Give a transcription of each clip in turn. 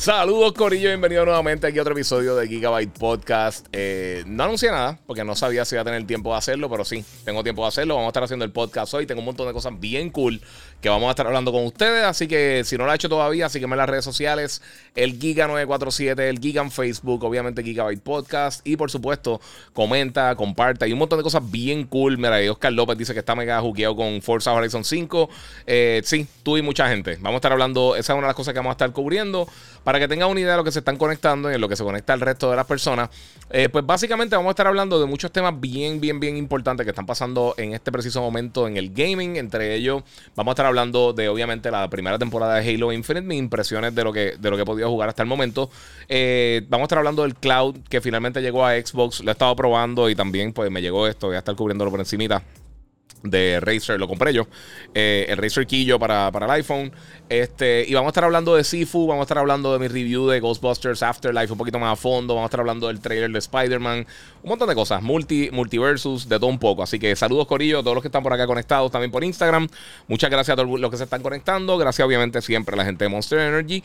Saludos, Corillo. Bienvenido nuevamente aquí a otro episodio de Gigabyte Podcast. Eh, no anuncié nada porque no sabía si iba a tener tiempo de hacerlo, pero sí, tengo tiempo de hacerlo. Vamos a estar haciendo el podcast hoy. Tengo un montón de cosas bien cool que vamos a estar hablando con ustedes. Así que si no lo ha hecho todavía, sígueme en las redes sociales: el Giga947, el Giga en Facebook, obviamente Gigabyte Podcast. Y por supuesto, comenta, comparte. Hay un montón de cosas bien cool. Mira, Oscar López dice que está mega juqueado con Forza Horizon 5. Eh, sí, tú y mucha gente. Vamos a estar hablando, esa es una de las cosas que vamos a estar cubriendo para que tengan una idea de lo que se están conectando y en lo que se conecta el resto de las personas. Eh, pues básicamente vamos a estar hablando de muchos temas bien, bien, bien importantes que están pasando en este preciso momento en el gaming. Entre ellos, vamos a estar hablando de obviamente la primera temporada de Halo Infinite, mis impresiones de lo que, de lo que he podido jugar hasta el momento. Eh, vamos a estar hablando del cloud que finalmente llegó a Xbox. Lo he estado probando y también pues me llegó esto. Voy a estar cubriéndolo por encimita de Razer, lo compré yo. Eh, el Razer Quillo para, para, el iPhone. Este, y vamos a estar hablando de Sifu, vamos a estar hablando de mi review de Ghostbusters Afterlife un poquito más a fondo. Vamos a estar hablando del trailer de Spider-Man. Un montón de cosas, multi, multiversus, de todo un poco. Así que saludos, Corillo, a todos los que están por acá conectados también por Instagram. Muchas gracias a todos los que se están conectando. Gracias, obviamente, siempre a la gente de Monster Energy.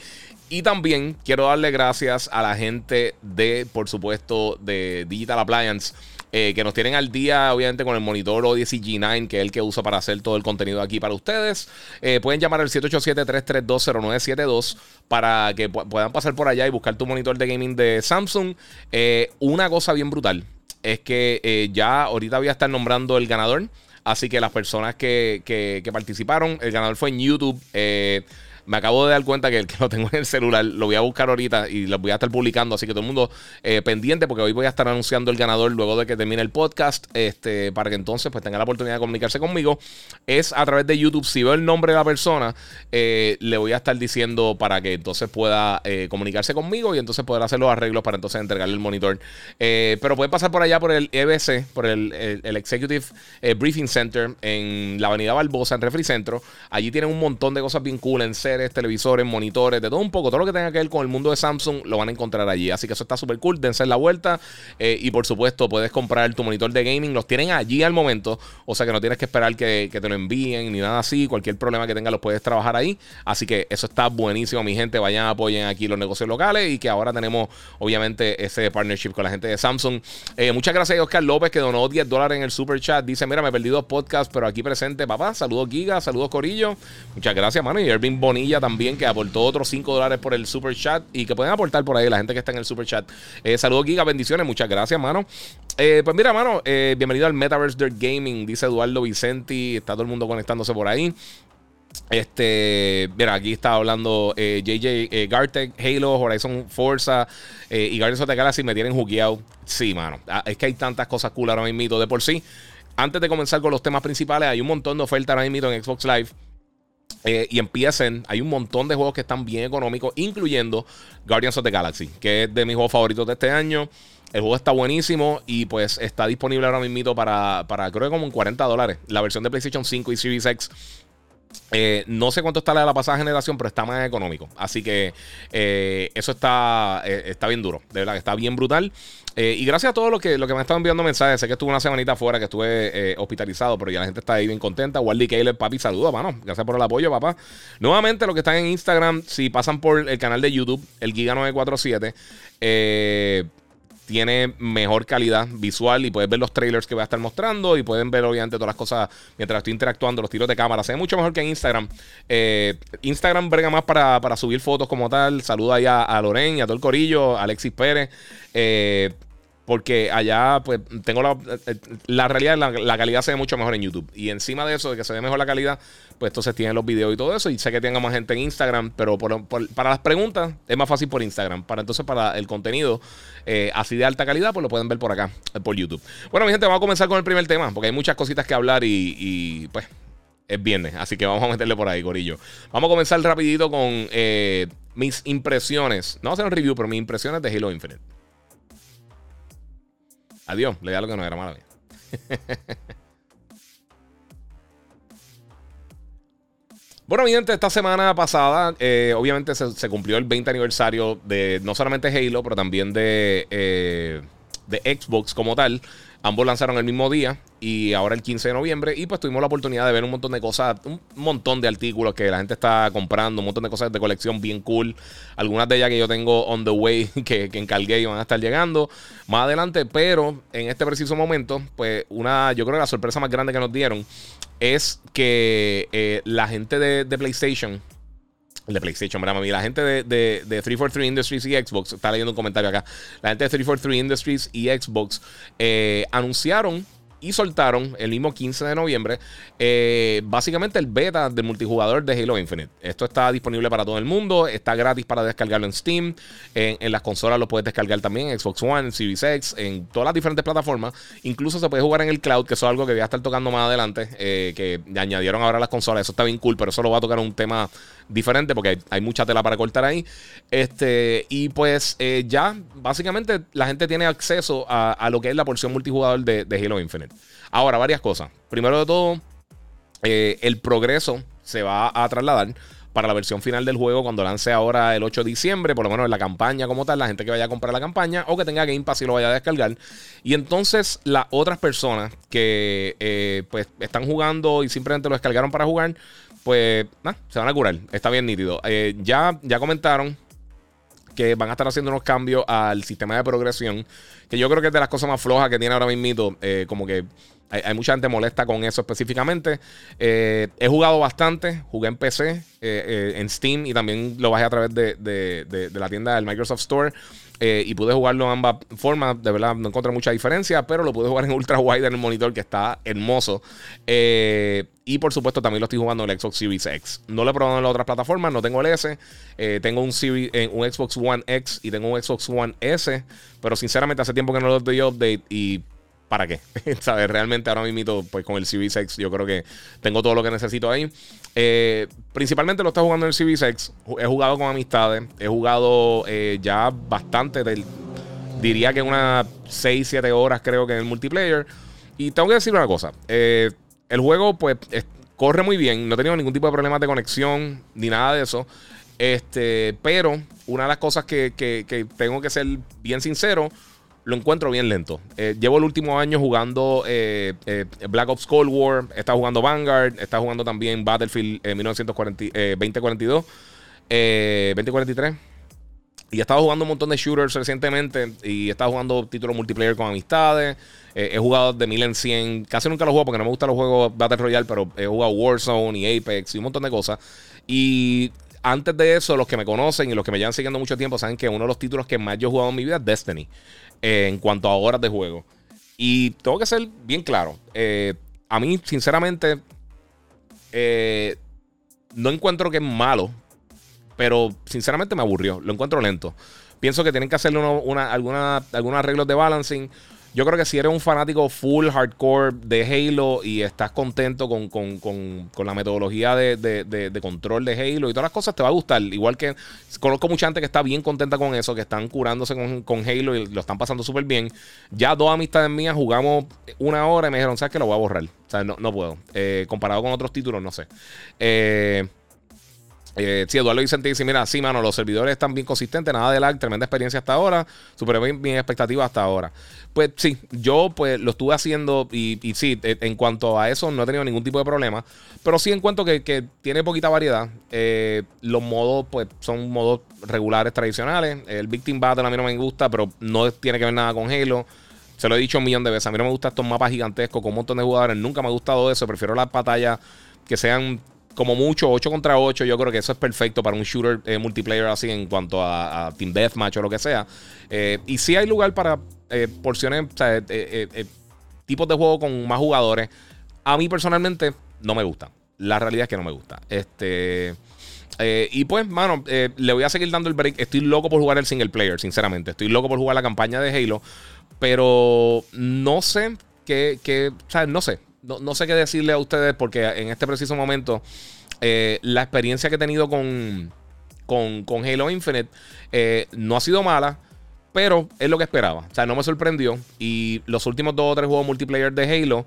Y también quiero darle gracias a la gente de, por supuesto, de Digital Appliance eh, que nos tienen al día, obviamente, con el monitor Odyssey G9, que es el que uso para hacer todo el contenido aquí para ustedes. Eh, pueden llamar al 787-332-0972 para que puedan pasar por allá y buscar tu monitor de gaming de Samsung. Eh, una cosa bien brutal es que ya ahorita voy a estar nombrando el ganador. Así que las personas que, que, que participaron, el ganador fue en YouTube. Me acabo de dar cuenta que el que lo tengo en el celular lo voy a buscar ahorita y lo voy a estar publicando. Así que todo el mundo eh, pendiente porque hoy voy a estar anunciando el ganador luego de que termine el podcast. Este, para que entonces pues tenga la oportunidad de comunicarse conmigo. Es a través de YouTube. Si veo el nombre de la persona, eh, le voy a estar diciendo para que entonces pueda eh, comunicarse conmigo y entonces poder hacer los arreglos para entonces entregarle el monitor. pero pueden pasar por allá por el EBC, por el, Executive Briefing Center en la Avenida Barbosa, en Refri Centro. Allí tienen un montón de cosas bien cool en televisores, monitores, de todo un poco. Todo lo que tenga que ver con el mundo de Samsung lo van a encontrar allí. Así que eso está súper cool. Dense la vuelta. Eh, y por supuesto, puedes comprar tu monitor de gaming. Los tienen allí al momento. O sea que no tienes que esperar que, te lo envíen ni nada así. Cualquier problema que tengas los puedes trabajar ahí. Así que eso está buenísimo, mi gente. Vayan, apoyen aquí los negocios locales. Y que ahora tenemos, obviamente, ese partnership con la gente de Samsung. Eh, muchas gracias a Oscar López que donó 10 dólares en el super chat. Dice: Mira, me perdí dos podcasts, pero aquí presente, papá. Saludos, Giga. Saludos, Corillo. Muchas gracias, mano. Y Ervin Bonilla también, que aportó otros 5 dólares por el super chat y que pueden aportar por ahí la gente que está en el super chat. Eh, saludos, Giga, bendiciones, muchas gracias, mano. Eh, pues mira, mano, eh, bienvenido al Metaverse Dirt Gaming, dice Eduardo Vicenti, está todo el mundo conectándose por ahí. Este, mira, aquí está hablando JJ Gartec, Halo, Horizon Forza y Guardians of the me tienen jugueado. Sí, mano. Ah, es que hay tantas cosas cool ahora mismo de por sí. Antes de comenzar con los temas principales, hay un montón de ofertas ahora mismo en Xbox Live. Eh, y empiecen, hay un montón de juegos que están bien económicos, incluyendo Guardians of the Galaxy, que es de mis juegos favoritos de este año. El juego está buenísimo y pues está disponible ahora mismo para, para creo que como en 40 dólares. La versión de PlayStation 5 y Series X eh, no sé cuánto está la de la pasada generación, pero está más económico. Así que eh, eso está, está bien duro. De verdad está bien brutal. Eh, y gracias a todos los que, que me están enviando mensajes. Sé que estuve una semanita afuera, que estuve eh, hospitalizado, pero ya la gente está ahí bien contenta. Wally Caleb, papi, saluda, mano. Gracias por el apoyo, papá. Nuevamente, los que están en Instagram, si pasan por el canal de YouTube, el Giga947, eh tiene mejor calidad visual y puedes ver los trailers que voy a estar mostrando y pueden ver obviamente todas las cosas mientras estoy interactuando, los tiros de cámara. Se ve mucho mejor que en Instagram. Eh, Instagram brega más para, subir fotos como tal. Saluda ahí a, a Loren y a todo el corillo, Alexis Pérez. Eh, porque allá, pues, tengo la, la realidad, la, calidad se ve mucho mejor en YouTube. Y encima de eso, de que se ve mejor la calidad, pues entonces tienen los videos y todo eso. Y sé que tenga más gente en Instagram, pero para las preguntas es más fácil por Instagram. Para entonces, para el contenido eh, así de alta calidad, pues lo pueden ver por acá, eh, por YouTube. Bueno, mi gente, vamos a comenzar con el primer tema, porque hay muchas cositas que hablar y, pues es viernes, así que vamos a meterle por ahí, Corillo. Vamos a comenzar rapidito con eh, mis impresiones. No voy hacer un review, pero mis impresiones de Halo Infinite. Adiós, le da lo que no era malo. Bueno, mi gente, esta semana pasada, eh, obviamente se, cumplió el 20 aniversario de no solamente Halo, pero también de, eh, de Xbox como tal. Ambos lanzaron el mismo día y ahora el 15 de noviembre. Y pues tuvimos la oportunidad de ver un montón de cosas, un montón de artículos que la gente está comprando, un montón de cosas de colección bien cool. Algunas de ellas que yo tengo on the way, que, que encargué y van a estar llegando más adelante. Pero en este preciso momento, pues una, yo creo que la sorpresa más grande que nos dieron es que eh, la gente de, de PlayStation de PlayStation, ¿verdad, mami? La gente de, de, de, 343 Industries y Xbox, está leyendo un comentario acá. La gente de 343 Industries y Xbox eh, anunciaron y soltaron el mismo 15 de noviembre eh, básicamente el beta del multijugador de Halo Infinite. Esto está disponible para todo el mundo, está gratis para descargarlo en Steam, en, las consolas lo puedes descargar también en Xbox One, en Series en todas las diferentes plataformas. Incluso se puede jugar en el cloud, que eso es algo que voy a estar tocando más adelante, eh, que añadieron ahora las consolas. Eso está bien cool, pero eso lo va a tocar un tema diferente porque hay, mucha tela para cortar ahí. Este, y pues eh, ya básicamente la gente tiene acceso a, lo que es la porción multijugador de, de Halo Infinite. Ahora, varias cosas. Primero de todo, eh, el progreso se va a trasladar para la versión final del juego cuando lance ahora el 8 de diciembre, por lo menos en la campaña como tal, la gente que vaya a comprar la campaña o que tenga Game Pass y lo vaya a descargar. Y entonces las otras personas que eh, pues están jugando y simplemente lo descargaron para jugar, pues se van a curar. Está bien nítido. Eh, ya, ya comentaron que van a estar haciendo unos cambios al sistema de progresión, que yo creo que es de las cosas más flojas que tiene ahora mismo, como que hay, mucha gente molesta con eso específicamente. Eh, he jugado bastante, jugué en PC, eh, eh, en Steam y también lo bajé a través de, la tienda del Microsoft Store. Y pude jugarlo en ambas formas. De verdad, no encontré mucha diferencia, pero lo pude jugar en ultra wide en el monitor que está hermoso. y por supuesto, también lo estoy jugando en el Xbox Series X. No lo he probado en las otras plataformas, no tengo el S. tengo un, un Xbox One X y tengo un Xbox One S. Pero sinceramente, hace tiempo que no lo doy update y ¿para qué? ¿Sabes? Realmente ahora mismo, pues con el CV6 yo creo que tengo todo lo que necesito ahí. Eh, principalmente lo estoy jugando en el CV6. He jugado con amistades. He jugado eh, ya bastante del... Diría que unas 6, 7 horas creo que en el multiplayer. Y tengo que decir una cosa. Eh, el juego pues corre muy bien. No he tenido ningún tipo de problemas de conexión ni nada de eso. Este, pero una de las cosas que, que tengo que ser bien sincero lo encuentro bien lento. Eh, llevo el último año jugando eh, eh, Black Ops Cold War, está jugando Vanguard, está jugando también Battlefield 1940, 2042, 2043. Y he estado jugando un montón de shooters recientemente y he estado jugando títulos multiplayer con amistades. he jugado de 1000 en 100. Casi nunca los juego porque no me gustan los juegos Battle Royale, pero he jugado Warzone y Apex y un montón de cosas. Y antes de eso, los que me conocen y los que me llevan siguiendo mucho tiempo saben que uno de los títulos que más yo he jugado en mi vida es Destiny. Eh, en cuanto a horas de juego. Y tengo que ser bien claro. Eh, a mí, sinceramente, eh, no encuentro que es malo, pero sinceramente me aburrió. Lo encuentro lento. Pienso que tienen que hacerle una, alguna, algunos arreglos de balancing. Yo creo que si eres un fanático full hardcore de Halo y estás contento con, la metodología de, control de Halo y todas las cosas, te va a gustar. Igual que conozco mucha gente que está bien contenta con eso, que están curándose con, Halo y lo están pasando súper bien. Ya dos amistades mías jugamos una hora y me dijeron, ¿sabes que Lo voy a borrar. O sea, no, no puedo. Eh, comparado con otros títulos, no sé. Eh. Eh, sí, Eduardo Vicente dice: Mira, sí, mano, los servidores están bien consistentes, nada de lag, tremenda experiencia hasta ahora, superé bien, bien expectativa hasta ahora. Pues sí, yo pues lo estuve haciendo y, sí, e, en cuanto a eso no he tenido ningún tipo de problema, pero sí encuentro que, que tiene poquita variedad. Eh, los modos pues son modos regulares tradicionales. El Victim Battle a mí no me gusta, pero no tiene que ver nada con Halo. Se lo he dicho un millón de veces. A mí no me gustan estos mapas gigantescos con un montón de jugadores. Nunca me ha gustado eso. Prefiero las batallas que sean como mucho 8 contra 8, yo creo que eso es perfecto para un shooter eh, multiplayer así en cuanto a, Team Deathmatch o lo que sea. Eh, y sí hay lugar para eh, porciones, o sea, tipos de juego con más jugadores. A mí personalmente no me gusta. La realidad es que no me gusta. Este. y pues, mano, le voy a seguir dando el break. Estoy loco por jugar el single player, sinceramente. Estoy loco por jugar la campaña de Halo. Pero no sé qué, qué o sea, no sé no, sé qué decirle a ustedes porque en este preciso momento eh, la experiencia que he tenido con, con, Halo Infinite eh, no ha sido mala. Pero es lo que esperaba. O sea, no me sorprendió. Y los últimos dos o tres juegos multiplayer de Halo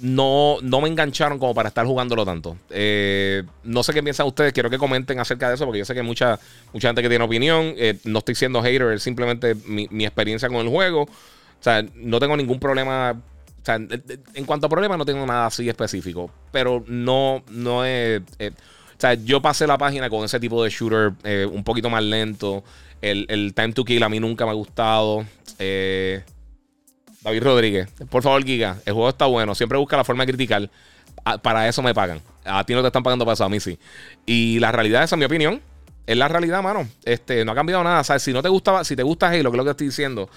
no, no me engancharon como para estar jugándolo tanto. Eh, no sé qué piensan ustedes, quiero que comenten acerca de eso, porque yo sé que hay mucha, mucha gente que tiene opinión. No estoy siendo hater, es simplemente mi, experiencia con el juego. O sea, no tengo ningún problema. O sea, en cuanto a problemas, no tengo nada así específico. Pero no, no es. Eh, o sea, yo pasé la página con ese tipo de shooter un poquito más lento. El, el, Time to Kill a mí nunca me ha gustado. Eh. David Rodríguez, por favor, Giga, el juego está bueno. Siempre busca la forma de criticar. Para eso me pagan. A ti no te están pagando para eso, a mí sí. Y la realidad, esa es mi opinión. Es la realidad, mano. Este, no ha cambiado nada. ¿Sabes? Si no te gustaba, si te gusta Halo, que es lo que estoy diciendo,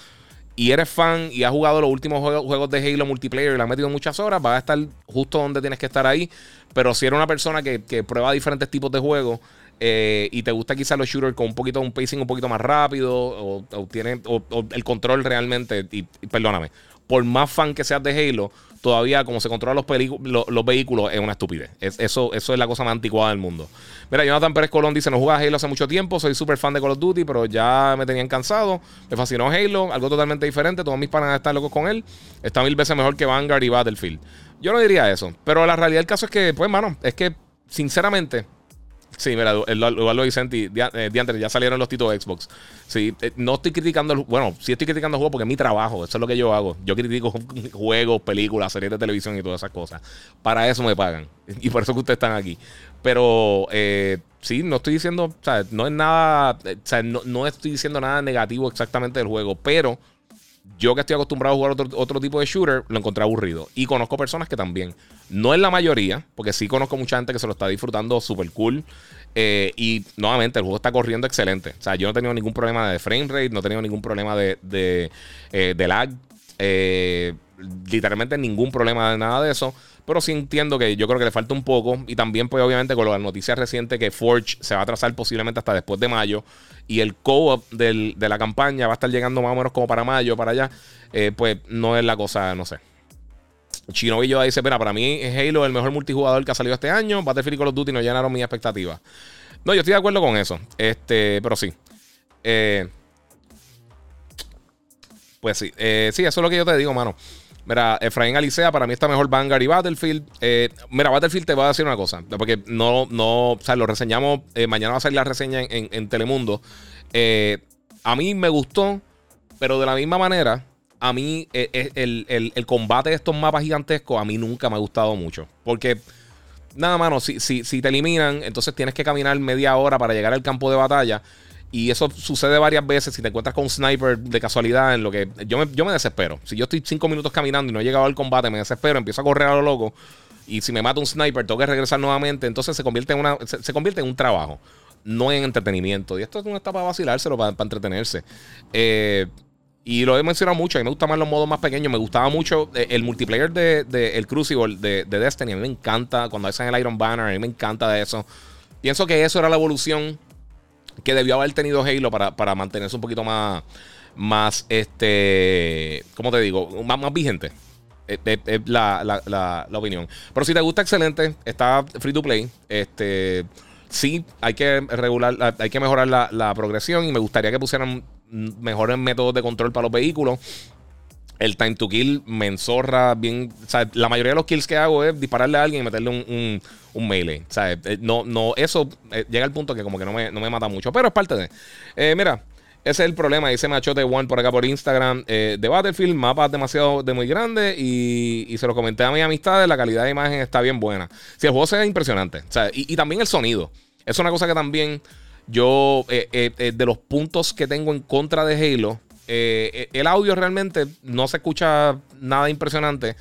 y eres fan y has jugado los últimos juegos, de Halo multiplayer y le has metido muchas horas, vas a estar justo donde tienes que estar ahí. Pero si eres una persona que, prueba diferentes tipos de juegos eh, y te gusta quizás los shooters con un poquito un pacing un poquito más rápido o, tiene, el control realmente, y, perdóname, por más fan que seas de Halo, todavía como se controlan los, los, vehículos es una estupidez. eso, eso es la cosa más anticuada del mundo. Mira, Jonathan Pérez Colón dice, no jugaba Halo hace mucho tiempo, soy súper fan de Call of Duty, pero ya me tenían cansado. Me fascinó Halo, algo totalmente diferente, todos mis panas están locos con él. Está mil veces mejor que Vanguard y Battlefield. Yo no diría eso, pero la realidad del caso es que, pues, mano, es que, sinceramente, Sí, mira, igual Vicente, eh, antes ya salieron los títulos de Xbox. Sí, eh, no estoy criticando, el, bueno, sí estoy criticando el juego porque es mi trabajo, eso es lo que yo hago. Yo critico juegos, películas, series de televisión y todas esas cosas. Para eso me pagan y por eso que ustedes están aquí. Pero eh, sí, no estoy diciendo, o sea, no es nada, o sea, no, no estoy diciendo nada negativo exactamente del juego, pero yo que estoy acostumbrado a jugar otro, tipo de shooter, lo encontré aburrido. Y conozco personas que también. No es la mayoría, porque sí conozco mucha gente que se lo está disfrutando súper cool. Eh, y nuevamente, el juego está corriendo excelente. O sea, yo no he tenido ningún problema de frame rate, no he tenido ningún problema de, de, eh, lag. Eh, literalmente ningún problema de nada de eso. Pero sí entiendo que yo creo que le falta un poco. Y también, pues, obviamente, con las noticias recientes que Forge se va a atrasar posiblemente hasta después de mayo. Y el co-op de la campaña va a estar llegando más o menos como para mayo, para allá. Eh, pues no es la cosa, no sé. Chinovillo dice: Mira, para mí Halo el mejor multijugador que ha salido este año. Battlefield y Call of Duty no llenaron mis expectativas. No, yo estoy de acuerdo con eso. Este, pero sí. Eh, pues sí. Eh, sí, eso es lo que yo te digo, mano. Mira, Efraín Alicea, para mí está mejor Vanguard y Battlefield. Eh, mira, Battlefield te voy a decir una cosa, porque no, no, o sea, lo reseñamos, eh, mañana va a salir la reseña en, Telemundo. Eh, a mí me gustó, pero de la misma manera, a mí el, el, combate de estos mapas gigantescos a mí nunca me ha gustado mucho. Porque, nada, mano, si, si, si te eliminan, entonces tienes que caminar media hora para llegar al campo de batalla. Y eso sucede varias veces. Si te encuentras con un sniper de casualidad, en lo que yo me, yo me desespero. Si yo estoy cinco minutos caminando y no he llegado al combate, me desespero, empiezo a correr a lo loco. Y si me mata un sniper, tengo que regresar nuevamente. Entonces se convierte en, una, se, convierte en un trabajo, no en entretenimiento. Y esto es una etapa para vacilárselo, para, entretenerse. Eh, y lo he mencionado mucho. A mí me gustan más los modos más pequeños. Me gustaba mucho eh, el multiplayer de, el Crucible de, de, Destiny. A mí me encanta cuando hacen el Iron Banner. A mí me encanta de eso. Pienso que eso era la evolución que debió haber tenido Halo para, mantenerse un poquito más, más este, ¿cómo te digo? Más, más vigente. Es, la, opinión. Pero si te gusta, excelente. Está free to play. Este, sí, hay que regular, hay que mejorar la, progresión y me gustaría que pusieran mejores métodos de control para los vehículos. El time to kill me enzorra bien. O sea, la mayoría de los kills que hago es dispararle a alguien y meterle un, un, melee. Eh, no, no, eso eh, llega al punto que como que no me, no me mata mucho. Pero es parte de. Eh, mira, ese es el problema. Dice Machote One por acá por Instagram. de Battlefield, mapas demasiado de muy grandes. Y, se lo comenté a mis amistades. La calidad de imagen está bien buena. Si el juego se impresionante. Y, y también el sonido. Es una cosa que también yo, de los puntos que tengo en contra de Halo eh, el audio realmente no se escucha nada impresionante.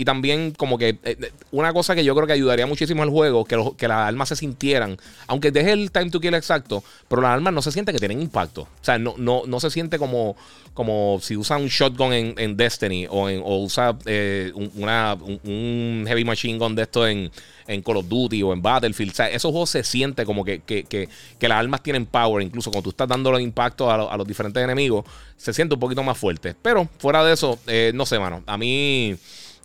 Y también como que eh, eh, una cosa que yo creo que ayudaría muchísimo al juego, que, que las armas se sintieran, aunque deje el time to kill exacto, pero las armas no se siente que tienen impacto. O sea, no, no, no se siente como, como si usa un shotgun en, Destiny o, usa un, una, un, heavy machine gun de esto en, en Call of Duty o en Battlefield. O sea, esos juegos se siente como que, las armas tienen power. Incluso cuando tú estás dando los impactos a, los diferentes enemigos, se siente un poquito más fuerte. Pero fuera de eso, eh, no sé, mano. A mí.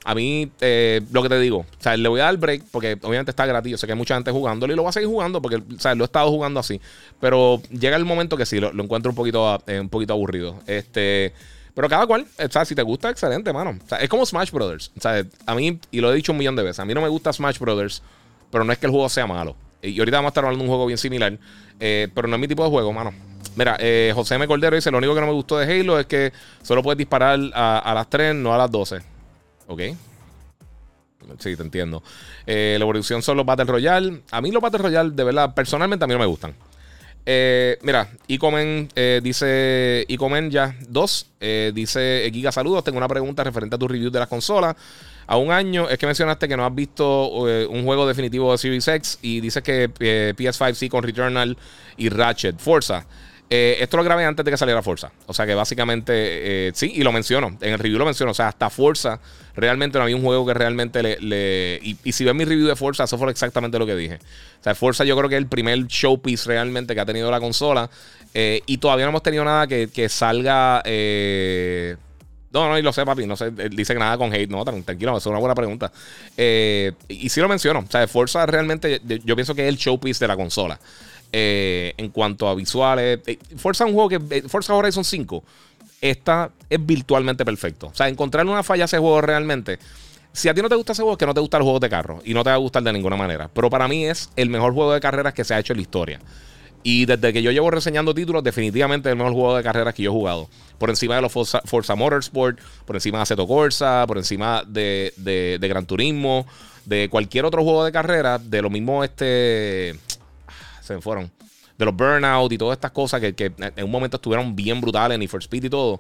A mí, eh, lo que te digo, o sea, le voy a dar break porque obviamente está gratis. Yo sé que hay mucha gente jugándolo y lo voy a seguir jugando porque, o sea, lo he estado jugando así. Pero llega el momento que sí, lo, encuentro un poquito, eh, un poquito aburrido. Este. Pero cada cual, o sea, si te gusta, excelente, mano. O sea, es como Smash Brothers. O sea, a mí, y lo he dicho un millón de veces, a mí no me gusta Smash Brothers, pero no es que el juego sea malo. Y ahorita vamos a estar hablando de un juego bien similar, eh, pero no es mi tipo de juego, mano. Mira, José M. Cordero dice: Lo único que no me gustó de Halo es que solo puedes disparar a, a las 3, no a las 12. Ok. Sí, te entiendo. Eh, la evolución son los Battle Royale. A mí los Battle Royale, de verdad, personalmente a mí no me gustan. Eh, mira, Icomen eh, dice Icomen ya 2. dice Giga, saludos. Tengo una pregunta referente a tu review de las consolas. A un año es que mencionaste que no has visto un juego definitivo de Series X y dices que PS5 sí con Returnal y Ratchet. Forza. Eh, esto lo grabé antes de que saliera Forza. O sea que básicamente, eh, sí, y lo menciono. En el review lo menciono. O sea, hasta Forza, realmente no había un juego que realmente le. y, si ven mi review de Forza, eso fue exactamente lo que dije. O sea, Forza yo creo que es el primer showpiece realmente que ha tenido la consola. Eh, y todavía no hemos tenido nada que, salga. no, no, y lo sé, papi. No sé, dice que nada con hate. No, tranquilo, es una buena pregunta. y sí lo menciono. O sea, Forza realmente, yo pienso que es el showpiece de la consola. Eh, en cuanto a visuales. Eh, Forza es un juego que. Eh, Forza Horizon 5 esta es virtualmente perfecto. O sea, encontrar una falla a ese juego realmente. Si a ti no te gusta ese juego, es que no te gusta el juego de carro y no te va a gustar de ninguna manera. Pero para mí es el mejor juego de carreras que se ha hecho en la historia. Y desde que yo llevo reseñando títulos, definitivamente es el mejor juego de carreras que yo he jugado. Por encima de los Forza, Motorsport, por encima de Aceto Corsa, por encima de, de, de, Gran Turismo, de cualquier otro juego de carrera, de lo mismo este se fueron. De los burnout y todas estas cosas que, en un momento estuvieron bien brutales, y for Speed y todo.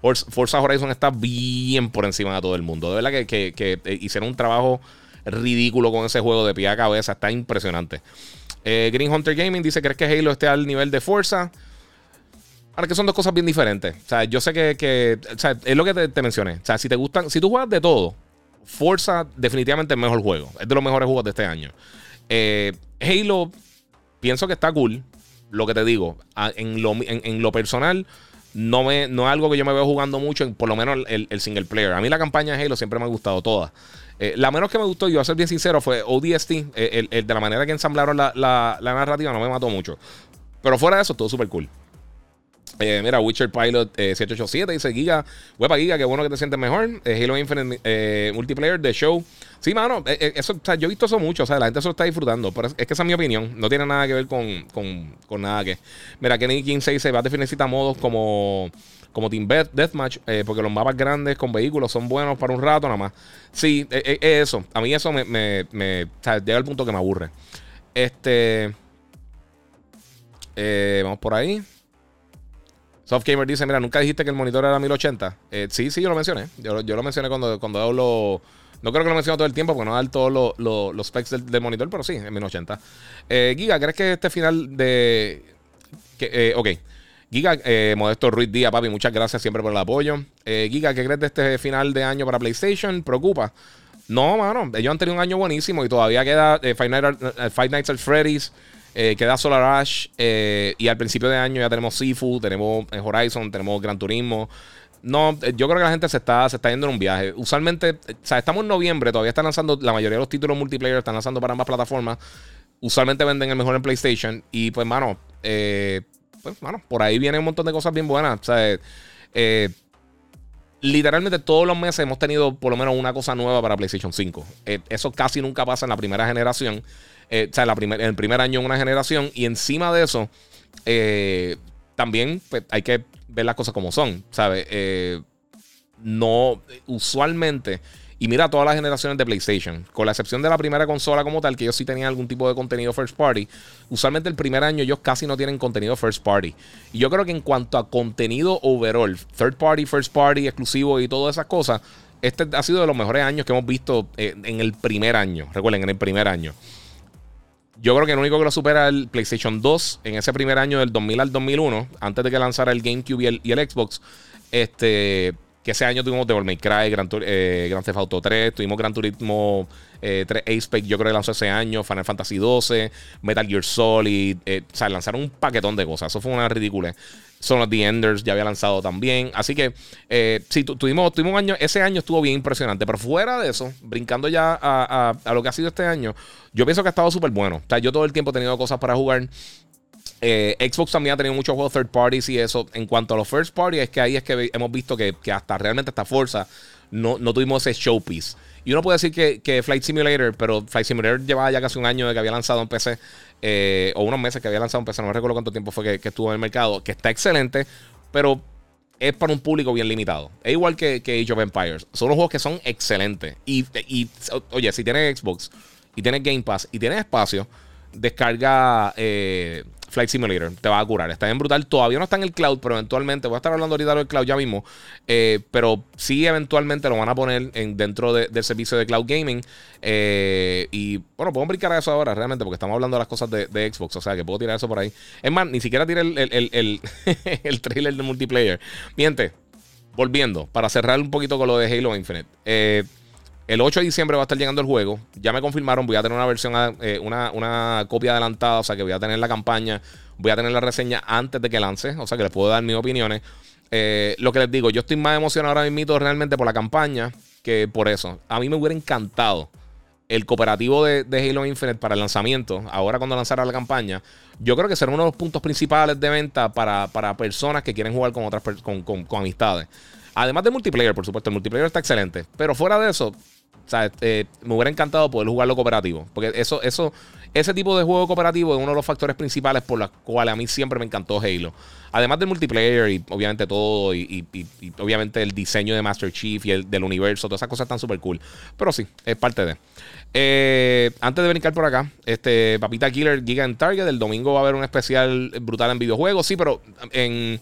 Forza Horizon está bien por encima de todo el mundo. De verdad que, eh, hicieron un trabajo ridículo con ese juego de pie a cabeza. Está impresionante. Eh, Green Hunter Gaming dice: ¿Crees que Halo esté al nivel de Forza? Ahora que son dos cosas bien diferentes. O sea, yo sé que, o sea, es lo que te, te, mencioné. O sea, si te gustan, si tú juegas de todo, Forza definitivamente es el mejor juego. Es de los mejores juegos de este año. Eh, Halo pienso que está cool. Lo que te digo, en lo, en, lo personal, no, me, no es algo que yo me veo jugando mucho, por lo menos el, single player. A mí la campaña de Halo siempre me ha gustado toda. Eh, la menos que me gustó, yo a ser bien sincero, fue ODST. Eh, el, de la manera que ensamblaron la, la, la narrativa no me mató mucho. Pero fuera de eso, todo súper cool. Eh, mira, Witcher Pilot 787 dice Giga, huepa Giga, qué bueno que te sientes mejor. Halo Infinite Multiplayer de Show Sí, mano, eh, eh, eso, yo he visto eso mucho, o sea, la gente eso está disfrutando, pero es, que esa es mi opinión, no tiene nada que ver con, con, nada que... Mira, Kenny King 6 se va a definir modos como, como Team Deathmatch, eh, porque los mapas grandes con vehículos son buenos para un rato nada más. Sí, es eso, a mí eso me, me, o llega al punto que me aburre. Este... vamos por ahí. Softgamer dice, mira, nunca dijiste que el monitor era 1080. sí, sí, yo lo mencioné. Yo, lo mencioné cuando, cuando hablo no creo que lo menciono todo el tiempo porque no da todos los specs del, monitor, pero sí, en 1080. Eh, Giga, ¿crees que este final de. Que, eh, ok. Giga, eh, Modesto Ruiz Díaz, papi, muchas gracias siempre por el apoyo. Giga, ¿qué crees de este final de año para PlayStation? ¿Preocupa? No, mano, ellos han tenido un año buenísimo y todavía queda Five, Nights at Freddy's, queda Solar Ash y al principio de año ya tenemos Seafood, tenemos Horizon, tenemos Gran Turismo. No, eh, yo creo que la gente se está, se está yendo en un viaje. Usualmente, o sea, estamos en noviembre, todavía están lanzando, la mayoría de los títulos multiplayer están lanzando para ambas plataformas. Usualmente venden el mejor en PlayStation. Y pues, mano, eh, pues, mano, por ahí viene un montón de cosas bien buenas. O sea, eh, literalmente todos los meses hemos tenido por lo menos una cosa nueva para PlayStation 5. eso casi nunca pasa en la primera generación. O sea, en, en el primer año en una generación. Y encima de eso, también pues, hay que ver las cosas como son, ¿sabes? Eh, no, usualmente, y mira todas las generaciones de PlayStation, con la excepción de la primera consola como tal, que ellos sí tenían algún tipo de contenido first party, usualmente el primer año ellos casi no tienen contenido first party. Y yo creo que en cuanto a contenido overall, third party, first party, exclusivo y todas esas cosas, este ha sido de los mejores años que hemos visto eh, en el primer año, recuerden, en el primer año. Yo creo que el único que lo supera el PlayStation 2 en ese primer año del 2000 al 2001, antes de que lanzara el GameCube y el, Xbox. Este, que ese año tuvimos Devil May Cry, Gran, eh, Theft Auto 3, tuvimos Gran Turismo 3 eh, Ace yo creo que lanzó ese año, Final Fantasy 12, Metal Gear Solid, eh, o sea, lanzaron un paquetón de cosas, eso fue una ridícula. Son of the Enders ya había lanzado también. Así que eh, sí, tuvimos, tuvimos un año, ese año estuvo bien impresionante. Pero fuera de eso, brincando ya a, lo que ha sido este año, yo pienso que ha estado súper bueno. O sea, yo todo el tiempo he tenido cosas para jugar. Eh, Xbox también ha tenido muchos juegos third parties y eso. En cuanto a los first parties, es que ahí es que hemos visto que, hasta realmente esta fuerza no, no tuvimos ese showpiece. Y uno puede decir que, que, Flight Simulator, pero Flight Simulator llevaba ya casi un año de que había lanzado en PC, eh, o unos meses que había lanzado en PC, no recuerdo cuánto tiempo fue que, estuvo en el mercado, que está excelente, pero es para un público bien limitado. Es igual que, que Age of Empires. Son unos juegos que son excelentes. Y, y oye, si tienes Xbox y tienes Game Pass y tienes espacio, descarga eh, Flight Simulator. Te va a curar. Está bien brutal. Todavía no está en el cloud, pero eventualmente, voy a estar hablando ahorita del cloud ya mismo. Eh, pero sí, eventualmente lo van a poner en, dentro del servicio de cloud gaming. Eh, y bueno, puedo brincar a eso ahora realmente, porque estamos hablando de las cosas de, Xbox. O sea, que puedo tirar eso por ahí. Es más, ni siquiera tiré el, el, el, trailer de multiplayer. Miente, volviendo, para cerrar un poquito con lo de Halo Infinite. Eh, el 8 de diciembre va a estar llegando el juego. Ya me confirmaron, voy a tener una versión, eh, una, copia adelantada, o sea que voy a tener la campaña, voy a tener la reseña antes de que lance, o sea que les puedo dar mis opiniones. Eh, lo que les digo, yo estoy más emocionado ahora mismo realmente por la campaña que por eso. A mí me hubiera encantado el cooperativo de, Halo Infinite para el lanzamiento, ahora cuando lanzara la campaña, yo creo que será uno de los puntos principales de venta para, personas que quieren jugar con otras con, con, amistades. Además de multiplayer, por supuesto, el multiplayer está excelente. Pero fuera de eso, o sea, eh, me hubiera encantado poder jugarlo cooperativo. Porque eso, eso, ese tipo de juego cooperativo es uno de los factores principales por los cuales a mí siempre me encantó Halo. Además del multiplayer y obviamente todo, y, obviamente el diseño de Master Chief y el del universo, todas esas cosas están súper cool. Pero sí, es parte de. Eh, antes de brincar por acá, este Papita Killer Giga en Target. El domingo va a haber un especial brutal en videojuegos. Sí, pero en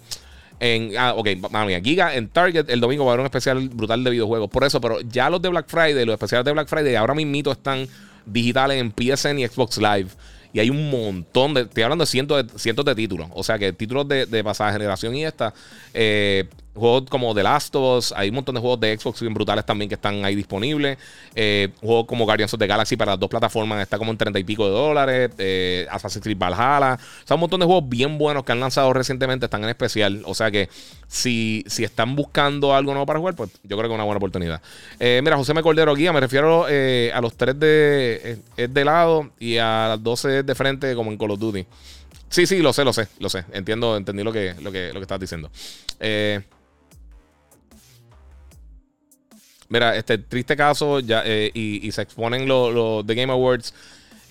en, ah, ok, mía, Giga en Target el domingo va a haber un especial brutal de videojuegos. Por eso, pero ya los de Black Friday, los especiales de Black Friday, ahora mismo están digitales en PSN y Xbox Live. Y hay un montón de. Estoy hablando de cientos de, cientos de títulos. O sea que títulos de, de pasada generación y esta. Eh, Juegos como The Last of Us, hay un montón de juegos de Xbox bien brutales también que están ahí disponibles. Eh, juegos como Guardians of the Galaxy para las dos plataformas está como en 30 y pico de dólares. Eh, Assassin's Creed Valhalla. O sea, un montón de juegos bien buenos que han lanzado recientemente están en especial. O sea que si, si están buscando algo nuevo para jugar, pues yo creo que es una buena oportunidad. Eh, mira, José Me Cordero Guía, me refiero eh, a los tres de, de lado y a las 12 de frente como en Call of Duty. Sí, sí, lo sé, lo sé, lo sé. Entiendo, entendí lo que, lo que, lo que estás diciendo. Eh, Mira, este triste caso ya, eh, y, se exponen los lo, The Game Awards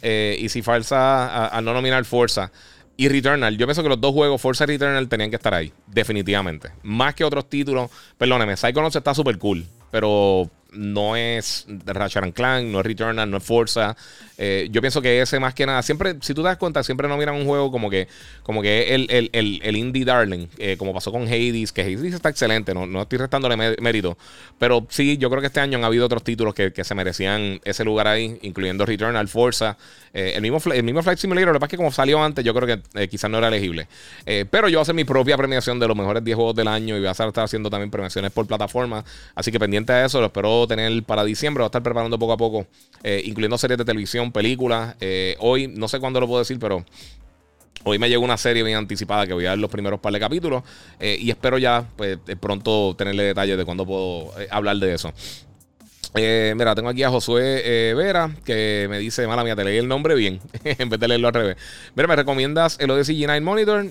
eh, y si falsa a, no nominar Forza y Returnal. Yo pienso que los dos juegos, Forza y Returnal, tenían que estar ahí, definitivamente. Más que otros títulos. Perdóneme, Psychonauts está súper cool, pero no es Ratchet Clank, no es Returnal, no es Forza. Eh, yo pienso que ese más que nada, siempre, si tú te das cuenta, siempre no miran un juego como que, como que el, el, el, indie darling, eh, como pasó con Hades, que Hades está excelente, no, no estoy restándole mérito. Pero sí, yo creo que este año han habido otros títulos que, que se merecían ese lugar ahí, incluyendo Returnal, Forza. Eh, el, mismo, el mismo Flight Simulator, lo que pasa es que como salió antes, yo creo que quizás no era elegible. pero yo voy a hacer mi propia premiación de los mejores 10 juegos del año y voy a estar haciendo también premiaciones por plataforma. Así que pendiente de eso, lo espero tener para diciembre. Voy a estar preparando poco a poco, incluyendo series de televisión, películas. Eh, hoy, no sé cuándo lo puedo decir, pero Hoy me llegó una serie bien anticipada que voy a ver los primeros par de capítulos eh, y espero ya pues, pronto tenerle detalles de cuándo puedo eh, hablar de eso. mira, tengo aquí a Josué Vera que me dice, mala mía, te leí el nombre bien, en vez de leerlo al revés. Mira, me recomiendas el Odyssey G9 Monitor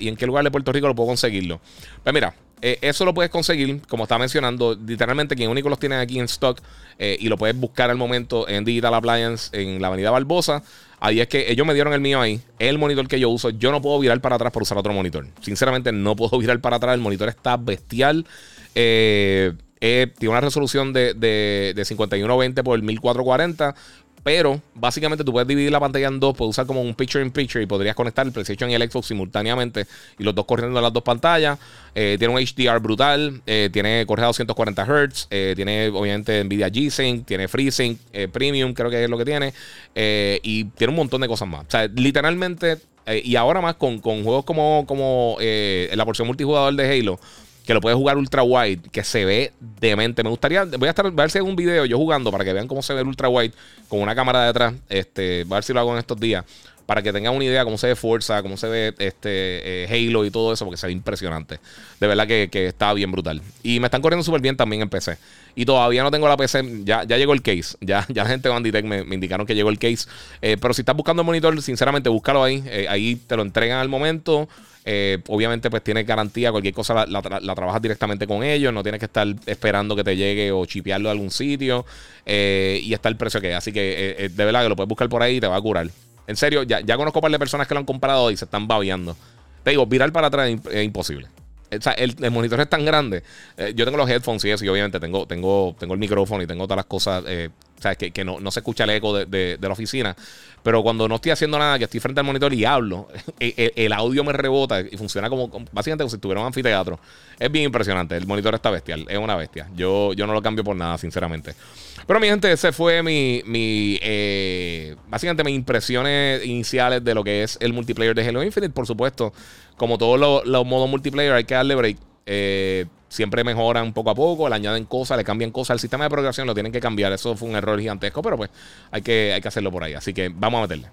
y en qué lugar de Puerto Rico lo puedo conseguirlo. Pues mira, eh, eso lo puedes conseguir, como estaba mencionando, literalmente quien único los tiene aquí en stock eh, y lo puedes buscar al momento en Digital Appliance en la Avenida Barbosa. Ahí es que ellos me dieron el mío ahí, el monitor que yo uso. Yo no puedo virar para atrás para usar otro monitor. Sinceramente, no puedo virar para atrás. El monitor está bestial. Eh, tiene una resolución de, de, de 5120 por 1440 pero básicamente tú puedes dividir la pantalla en dos, puedes usar como un picture in picture y podrías conectar el PlayStation y el Xbox simultáneamente y los dos corriendo en las dos pantallas. Eh, tiene un HDR brutal, eh, tiene corre a 240 Hz, eh, tiene obviamente Nvidia G-Sync, tiene FreeSync Premium, creo que es lo que tiene, y tiene un montón de cosas más. O sea, literalmente, y ahora más con, juegos como, como la porción multijugador de Halo que lo puedes jugar ultra wide, que se ve demente. Me gustaría, voy a estar, voy a ver si un video yo jugando para que vean cómo se ve el ultra wide con una cámara detrás. Este, voy a ver si lo hago en estos días para que tengan una idea cómo se ve Forza, cómo se ve este eh, Halo y todo eso, porque se ve impresionante. De verdad que, está bien brutal. Y me están corriendo súper bien también en PC. Y todavía no tengo la PC, ya, ya llegó el case. Ya, ya la gente de Banditech me, me indicaron que llegó el case. Eh, pero si estás buscando el monitor, sinceramente, búscalo ahí. Eh, ahí te lo entregan al momento. obviamente, pues tienes garantía, cualquier cosa la, trabajas directamente con ellos, no tienes que estar esperando que te llegue o chipearlo de algún sitio. y está el precio que hay. Así que de verdad que lo puedes buscar por ahí y te va a curar. En serio, ya, ya conozco un par de personas que lo han comprado y se están babeando. Te digo, virar para atrás es imposible. Sea, el, monitor es tan grande. Eh, yo tengo los headphones y eso, y obviamente tengo, tengo, tengo el micrófono y tengo todas las cosas. Eh, o sea, que, no, se escucha el eco de, la oficina. Pero cuando no estoy haciendo nada, que estoy frente al monitor y hablo, el, audio me rebota y funciona como, básicamente como si estuviera un anfiteatro. Es bien impresionante. El monitor está bestial, es una bestia. Yo, yo no lo cambio por nada, sinceramente. Pero mi gente, ese fue mi, mi eh, básicamente mis impresiones iniciales de lo que es el multiplayer de Halo Infinite. Por supuesto, como todos los, modos multiplayer, hay que darle break. Eh, siempre mejoran poco a poco, le añaden cosas, le cambian cosas. El sistema de programación lo tienen que cambiar. Eso fue un error gigantesco, pero pues hay que, hay que hacerlo por ahí. Así que vamos a meterle.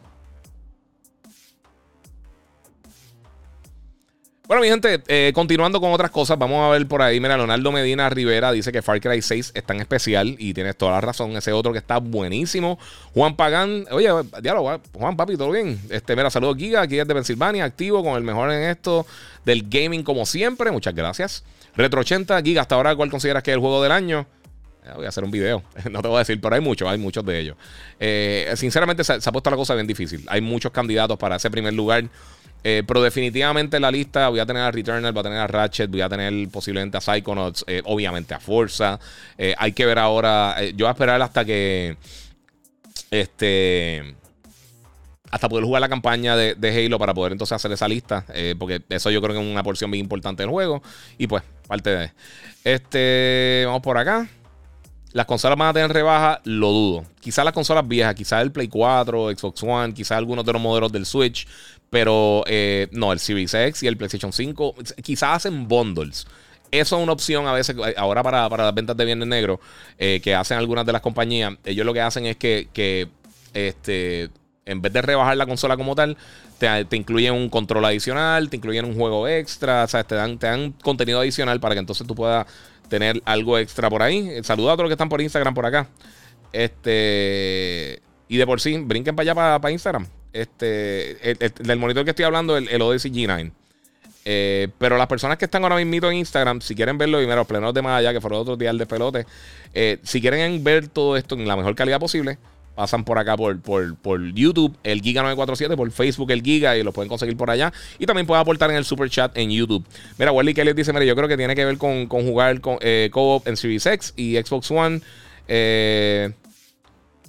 Bueno, mi gente, eh, continuando con otras cosas, vamos a ver por ahí. Mira, Leonardo Medina Rivera dice que Far Cry 6 es tan especial y tienes toda la razón. Ese otro que está buenísimo. Juan Pagán, oye, diálogo, Juan Papi, todo bien. Este, mira, saludos Giga, aquí es de Pensilvania, activo con el mejor en esto del gaming como siempre. Muchas gracias. Retro 80, Giga, hasta ahora, ¿cuál consideras que es el juego del año? Voy a hacer un video, no te voy a decir, pero hay muchos, hay muchos de ellos. Eh, sinceramente, se, ha puesto la cosa bien difícil. Hay muchos candidatos para ese primer lugar. Eh, pero definitivamente en la lista voy a tener a Returnal, voy a tener a Ratchet, voy a tener posiblemente a Psychonauts, eh, obviamente a Forza. hay que ver ahora. yo voy a esperar hasta que. Este hasta poder jugar la campaña de, Halo para poder entonces hacer esa lista. Eh, porque eso yo creo que es una porción bien importante del juego. Y pues, parte de. Este. Vamos por acá. Las consolas van a tener rebaja, lo dudo. Quizás las consolas viejas, quizás el Play 4, Xbox One, quizás algunos de los modelos del Switch. Pero eh, no, el Series y el PlayStation 5 quizás hacen bundles. Eso es una opción a veces, ahora para, las ventas de Viernes Negro, eh, que hacen algunas de las compañías. Ellos lo que hacen es que, que este, en vez de rebajar la consola como tal, te, incluyen un control adicional, te incluyen un juego extra, o sea, te dan, te dan contenido adicional para que entonces tú puedas tener algo extra por ahí. Eh, saluda a todos los que están por Instagram por acá. Este. Y de por sí, brinquen para allá para, Instagram. Este. El, del monitor que estoy hablando, el, el Odyssey G9. Eh, pero las personas que están ahora mismo en Instagram, si quieren verlo, primero, los plenos de Maya, que fueron otros días de pelote, eh, si quieren ver todo esto en la mejor calidad posible, pasan por acá por, por, YouTube, el Giga947, por Facebook, el Giga, y lo pueden conseguir por allá. Y también pueden aportar en el super chat en YouTube. Mira, Wally Kelly dice: Mira, yo creo que tiene que ver con, jugar con, eh, co-op en Series X y Xbox One. Eh,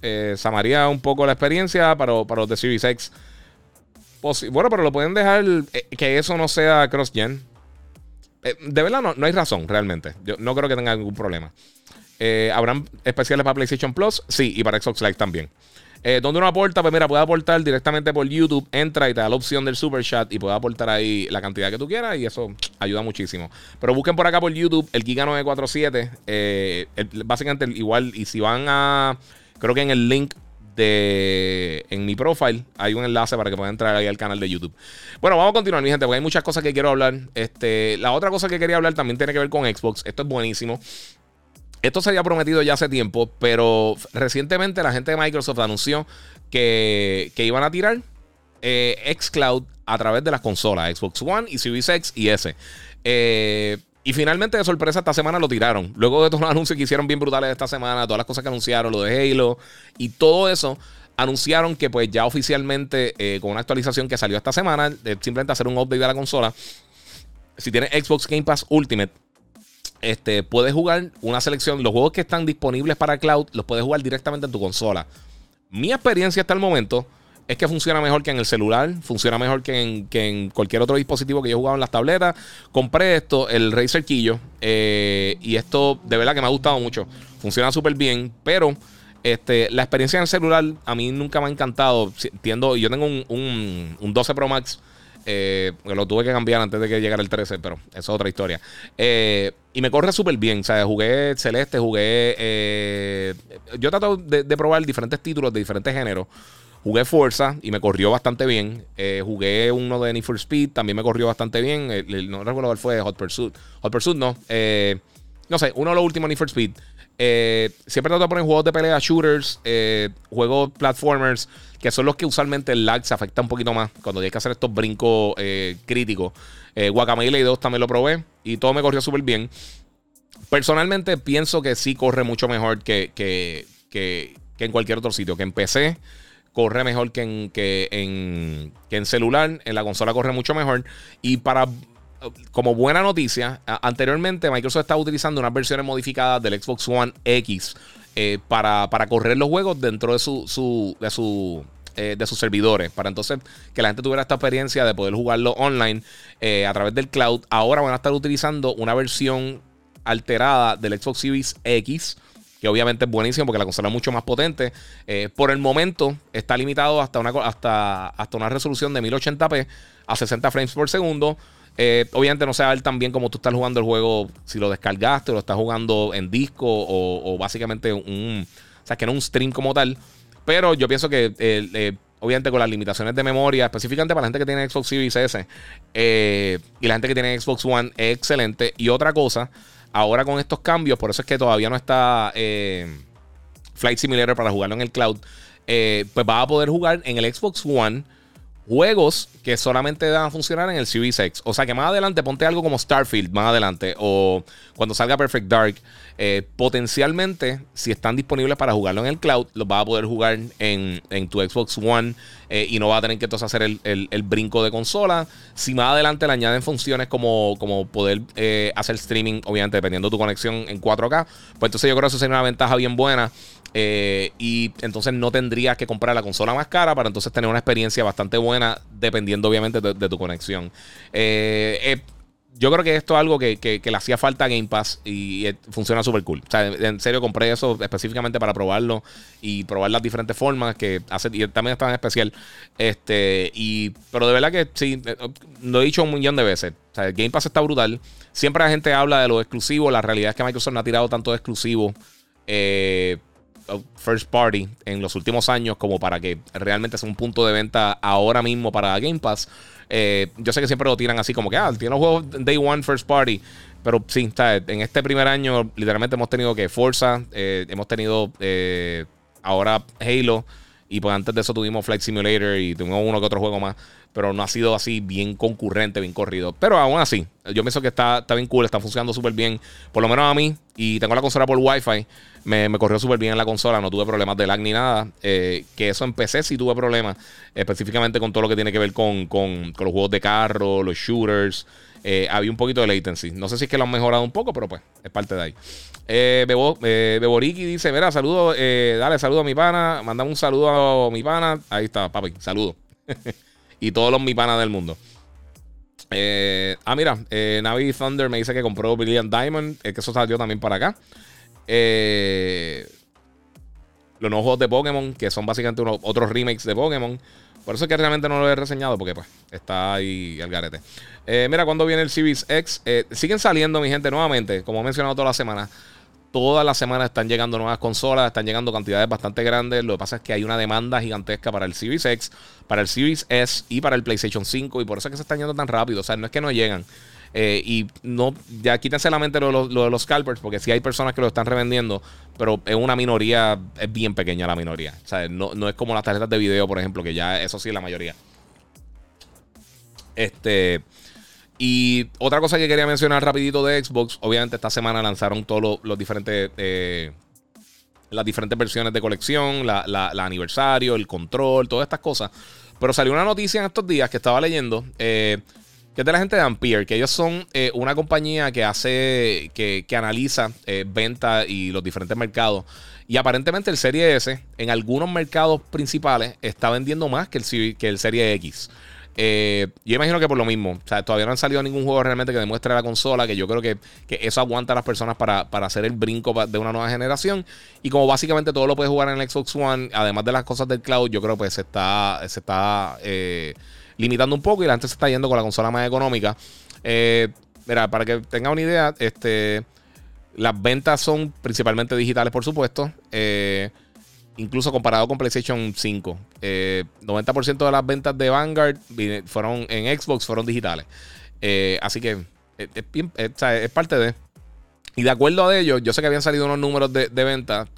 eh, Samaría un poco la experiencia para, para los de Series X. bueno, pero lo pueden dejar eh, que eso no sea cross-gen. de verdad, no, no hay razón realmente. Yo no creo que tenga ningún problema. Eh, ¿Habrán especiales para PlayStation Plus? Sí, y para Xbox Live también. Eh, donde uno aporta, pues mira, puede aportar directamente por YouTube, entra y te da la opción del Super Chat y puede aportar ahí la cantidad que tú quieras y eso ayuda muchísimo. Pero busquen por acá por YouTube el Giga 947, eh, básicamente igual, y si van a, creo que en el link de, en mi profile hay un enlace para que puedan entrar ahí al canal de YouTube. Bueno, vamos a continuar, mi gente, porque hay muchas cosas que quiero hablar. Este, la otra cosa que quería hablar también tiene que ver con Xbox. Esto es buenísimo. Esto se había prometido ya hace tiempo, pero recientemente la gente de Microsoft anunció que, iban a tirar eh, Xcloud a través de las consolas Xbox One y Series X y S. Eh, y finalmente, de sorpresa, esta semana lo tiraron. Luego de todos los anuncios que hicieron bien brutales esta semana, todas las cosas que anunciaron, lo de Halo y todo eso, anunciaron que pues ya oficialmente, eh, con una actualización que salió esta semana, simplemente hacer un update de la consola. Si tienes Xbox Game Pass Ultimate, este, puedes jugar una selección. Los juegos que están disponibles para cloud los puedes jugar directamente en tu consola. Mi experiencia hasta el momento es que funciona mejor que en el celular, funciona mejor que en, cualquier otro dispositivo que yo he jugado en las tabletas. Compré esto, el Razer Quillo, eh, y esto de verdad que me ha gustado mucho. Funciona súper bien, pero este, la experiencia en el celular a mí nunca me ha encantado. Entiendo, yo tengo un, un, un 12 Pro Max Eh, lo tuve que cambiar antes de que llegara el 13, pero eso es otra historia. Eh, y me corre súper bien. O sea, jugué Celeste, jugué. Yo he tratado de, probar diferentes títulos de diferentes géneros. Jugué Forza y me corrió bastante bien. jugué uno de Need for Speed, también me corrió bastante bien. no recuerdo cuál fue Hot Pursuit. Hot Pursuit no. no sé, uno de los últimos Need for Speed. siempre trato de poner juegos de pelea, shooters, juegos platformers que son los que usualmente el lag se afecta un poquito más cuando tienes que hacer estos brincos eh, críticos. Eh, Guacamole 2 también lo probé y todo me corrió súper bien. Personalmente pienso que sí corre mucho mejor que, que, en cualquier otro sitio. Que en PC corre mejor que en, que en, que en celular. En la consola corre mucho mejor. Y para como buena noticia, anteriormente Microsoft estaba utilizando unas versiones modificadas del Xbox One X eh, para, correr los juegos dentro de su, de su eh, de sus servidores para entonces que la gente tuviera esta experiencia de poder jugarlo online eh, a través del cloud. Ahora van a estar utilizando una versión alterada del Xbox Series X, que obviamente es buenísimo porque la consola es mucho más potente. por el momento está limitado hasta una, hasta, hasta una resolución de 1080p a 60 frames por segundo. Eh, obviamente no se va a ver tan bien como tú estás jugando el juego si lo descargaste o lo estás jugando en disco o, básicamente un. O sea, que no un stream como tal. Pero yo pienso que, eh, obviamente, con las limitaciones de memoria, específicamente para la gente que tiene Xbox Series S eh, y la gente que tiene Xbox One, es excelente. Y otra cosa, ahora con estos cambios, por eso es que todavía no está Flight Simulator para jugarlo en el cloud. pues va a poder jugar en el Xbox One juegos que solamente van a funcionar en el Series X. O sea que más adelante ponte algo como Starfield, más adelante, o cuando salga Perfect Dark. Eh, potencialmente, si están disponibles para jugarlo en el cloud, los vas a poder jugar en, tu Xbox One eh, y no va a tener que entonces hacer el, brinco de consola. Si más adelante le añaden funciones como, como poder eh, hacer streaming, obviamente dependiendo de tu conexión en 4K, pues entonces yo creo que eso sería una ventaja bien buena. Eh, y entonces no tendrías que comprar la consola más cara para entonces tener una experiencia bastante buena, dependiendo obviamente de, tu conexión. Eh, eh, yo creo que esto es algo que, le hacía falta a Game Pass y, funciona súper cool. O sea, en serio compré eso específicamente para probarlo y probar las diferentes formas que hace y también está en especial. Este, y, pero de verdad que sí, lo he dicho un millón de veces. O sea, Game Pass está brutal. Siempre la gente habla de lo exclusivo. La realidad es que Microsoft no ha tirado tanto de exclusivo. Eh, first party en los últimos años como para que realmente sea un punto de venta ahora mismo para Game Pass. Eh, yo sé que siempre lo tiran así como que, ah, tiene los juegos Day One First Party. Pero sí, está, en este primer año literalmente hemos tenido que Forza, eh, hemos tenido eh, ahora Halo y pues antes de eso tuvimos Flight Simulator y tuvimos uno que otro juego más pero no ha sido así bien concurrente, bien corrido. Pero aún así, yo pienso que está, está bien cool, está funcionando súper bien, por lo menos a mí, y tengo la consola por Wi-Fi, me, me corrió súper bien en la consola, no tuve problemas de lag ni nada, eh, que eso empecé sí tuve problemas, específicamente con todo lo que tiene que ver con, con, los juegos de carro, los shooters. Eh, había un poquito de latency. No sé si es que lo han mejorado un poco, pero pues es parte de ahí. Eh, Bebo, eh, Beboriki dice: Mira, saludo, eh, dale saludo a mi pana. Mandame un saludo a mi pana. Ahí está, papi, saludo. y todos los mi panas del mundo. Eh, ah, mira, eh, Navi Thunder me dice que compró Brilliant Diamond, Es que eso salió también para acá. Eh, los nuevos de Pokémon, que son básicamente unos, otros remakes de Pokémon. Por eso es que realmente no lo he reseñado, porque pues está ahí al garete. mira, cuando viene el Series X, siguen saliendo, mi gente, nuevamente, como he mencionado toda la semana. Todas las semanas están llegando nuevas consolas, están llegando cantidades bastante grandes. Lo que pasa es que hay una demanda gigantesca para el Series X, para el Series S y para el PlayStation 5. Y por eso es que se están yendo tan rápido. O sea, no es que no llegan. Eh, y no, ya quítense la mente lo, de los scalpers, porque sí hay personas que lo están revendiendo, pero es una minoría, es bien pequeña la minoría. O sea, no, no es como las tarjetas de video, por ejemplo, que ya eso sí es la mayoría. Este. Y otra cosa que quería mencionar rapidito de Xbox, obviamente esta semana lanzaron todos los, diferentes... Eh, las diferentes versiones de colección, la, aniversario, el control, todas estas cosas. Pero salió una noticia en estos días que estaba leyendo, eh, que es de la gente de Ampere, que ellos son eh, una compañía que hace, que, analiza venta y los diferentes mercados. Y aparentemente el Serie S en algunos mercados principales está vendiendo más que el, que el Serie X. Eh, yo imagino que por lo mismo. O sea, todavía no han salido ningún juego realmente que demuestre la consola. Que yo creo que, eso aguanta a las personas para, hacer el brinco de una nueva generación. Y como básicamente todo lo puedes jugar en el Xbox One, además de las cosas del cloud, yo creo que se está. Se está eh, limitando un poco y la gente se está yendo con la consola más económica. Eh, mira, para que tenga una idea, este, las ventas son principalmente digitales, por supuesto. Eh, incluso comparado con PlayStation 5. 90% de las ventas de Vanguard fueron en Xbox fueron digitales. así que es, parte de. Y de acuerdo a ellos, yo sé que habían salido unos números de, de venta.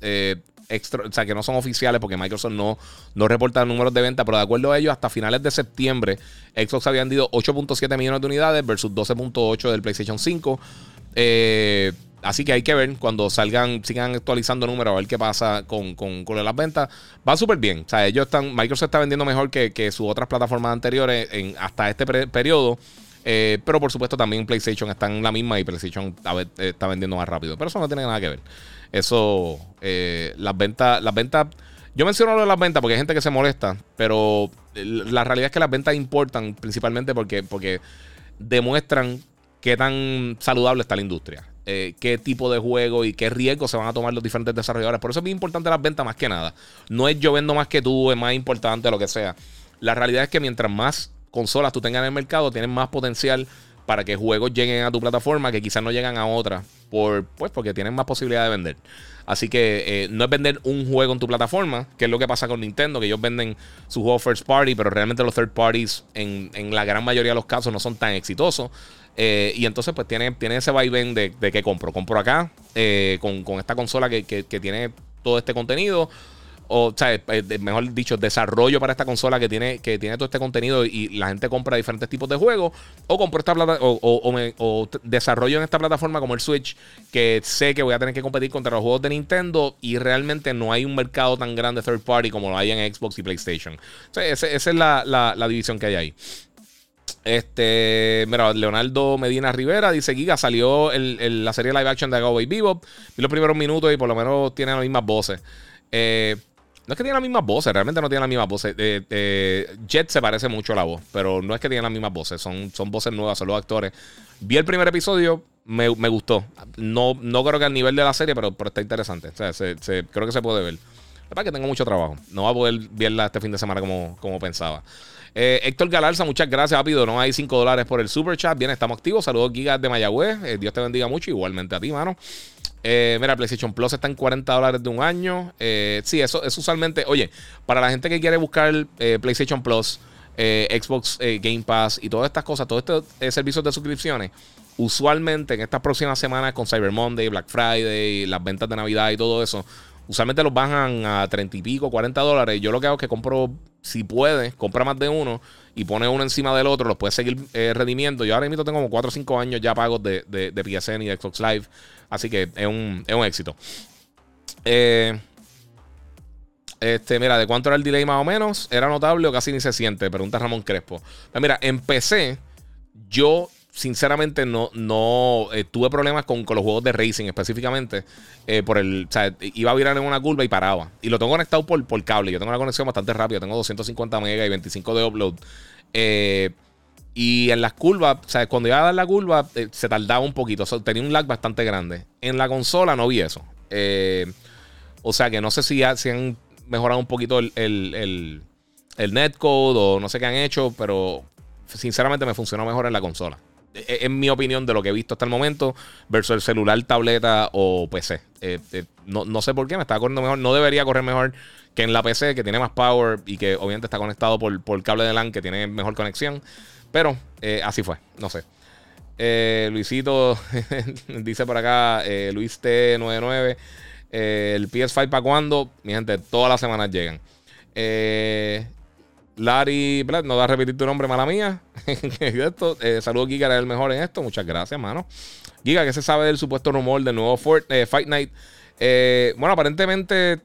Extra, o sea, que no son oficiales porque Microsoft no, no reporta números de venta, pero de acuerdo a ellos, hasta finales de septiembre, Xbox había vendido 8.7 millones de unidades versus 12.8 del PlayStation 5. Eh, así que hay que ver cuando salgan, sigan actualizando números, a ver qué pasa con, con, las ventas. Va súper bien. O sea, ellos están, Microsoft está vendiendo mejor que, que sus otras plataformas anteriores hasta este periodo. Eh, pero por supuesto también PlayStation está en la misma y PlayStation está vendiendo más rápido. Pero eso no tiene nada que ver. Eso, eh, las ventas, las ventas, yo menciono lo de las ventas porque hay gente que se molesta, pero la realidad es que las ventas importan principalmente porque, porque demuestran qué tan saludable está la industria. Eh, qué tipo de juego y qué riesgos se van a tomar los diferentes desarrolladores. Por eso es muy importante las ventas más que nada. No es yo vendo más que tú, es más importante lo que sea. La realidad es que mientras más consolas tú tengas en el mercado, tienes más potencial para que juegos lleguen a tu plataforma que quizás no llegan a otra, por, pues porque tienen más posibilidad de vender. Así que eh, no es vender un juego en tu plataforma, que es lo que pasa con Nintendo, que ellos venden su juego first party, pero realmente los third parties en, la gran mayoría de los casos no son tan exitosos. Eh, y entonces pues tiene, tiene ese vaivén de, de que compro. Compro acá eh, con, esta consola que, que tiene todo este contenido o, sea, eh, mejor dicho, desarrollo para esta consola que tiene, que tiene todo este contenido y la gente compra diferentes tipos de juegos, o compro esta plata o, o, desarrollo en esta plataforma como el Switch, que sé que voy a tener que competir contra los juegos de Nintendo y realmente no hay un mercado tan grande third party como lo hay en Xbox y PlayStation. Esa, es la, división que hay ahí. Este, mira, Leonardo Medina Rivera dice: Giga salió la serie live action de Cowboy Bebop. Vi los primeros minutos y por lo menos tiene las mismas voces. Eh, no es que tiene las mismas voces, realmente no tiene las mismas voces. Eh, eh, Jet se parece mucho a la voz, pero no es que tiene las mismas voces, son, voces nuevas, son los actores. Vi el primer episodio, me, gustó. No, no creo que al nivel de la serie, pero, está interesante. O sea, se, creo que se puede ver. La que tengo mucho trabajo. No va a poder verla este fin de semana como, como pensaba. Eh, Héctor Galarza, muchas gracias, rápido. No hay 5 dólares por el super chat. Bien, estamos activos. Saludos, Gigas de Mayagüez. Dios te bendiga mucho. Igualmente a ti, mano. Eh, mira, PlayStation Plus está en 40 dólares de un año. Eh, sí, eso es usualmente. Oye, para la gente que quiere buscar eh, PlayStation Plus, Xbox Game Pass y todas estas cosas, todos estos servicios de suscripciones, usualmente en estas próximas semanas con Cyber Monday, Black Friday, las ventas de Navidad y todo eso, usualmente los bajan a 30 y pico, 40 dólares. Yo lo que hago es que compro, si puede, compra más de uno y pone uno encima del otro, los puedes seguir redimiendo. Yo ahora mismo tengo como 4 o 5 años ya pagos de, de, de PSN y de Xbox Live. Así que es un, éxito. Eh, este, mira, ¿de cuánto era el delay más o menos? ¿Era notable o casi ni se siente? Pregunta Ramón Crespo. Pues mira, empecé. Yo, sinceramente, no, no eh, tuve problemas con, los juegos de racing específicamente. Eh, por el, iba a virar en una curva y paraba. Y lo tengo conectado por, por cable. Yo tengo una conexión bastante rápida. Tengo 250 megas y 25 de upload. Eh, y en las curvas, o sea, cuando iba a dar la curva, se tardaba un poquito. tenía un lag bastante grande. En la consola no vi eso. O sea que no sé si, han mejorado un poquito el, el, netcode o no sé qué han hecho, pero sinceramente me funcionó mejor en la consola. En mi opinión de lo que he visto hasta el momento versus el celular, tableta o PC. Eh, no, sé por qué, me estaba corriendo mejor. No debería correr mejor que en la PC, que tiene más power y que obviamente está conectado por, por cable de LAN, que tiene mejor conexión. Pero eh, así fue, no sé. Eh, Luisito dice por acá, eh, Luis T99, el PS5 para cuando, mi gente, todas las semanas llegan. Larry, no da a repetir tu nombre, mala mía. saludos, Giga, eres el mejor en esto. Muchas gracias, mano. Giga, ¿qué se sabe del supuesto rumor del nuevo Fight Night? bueno, aparentemente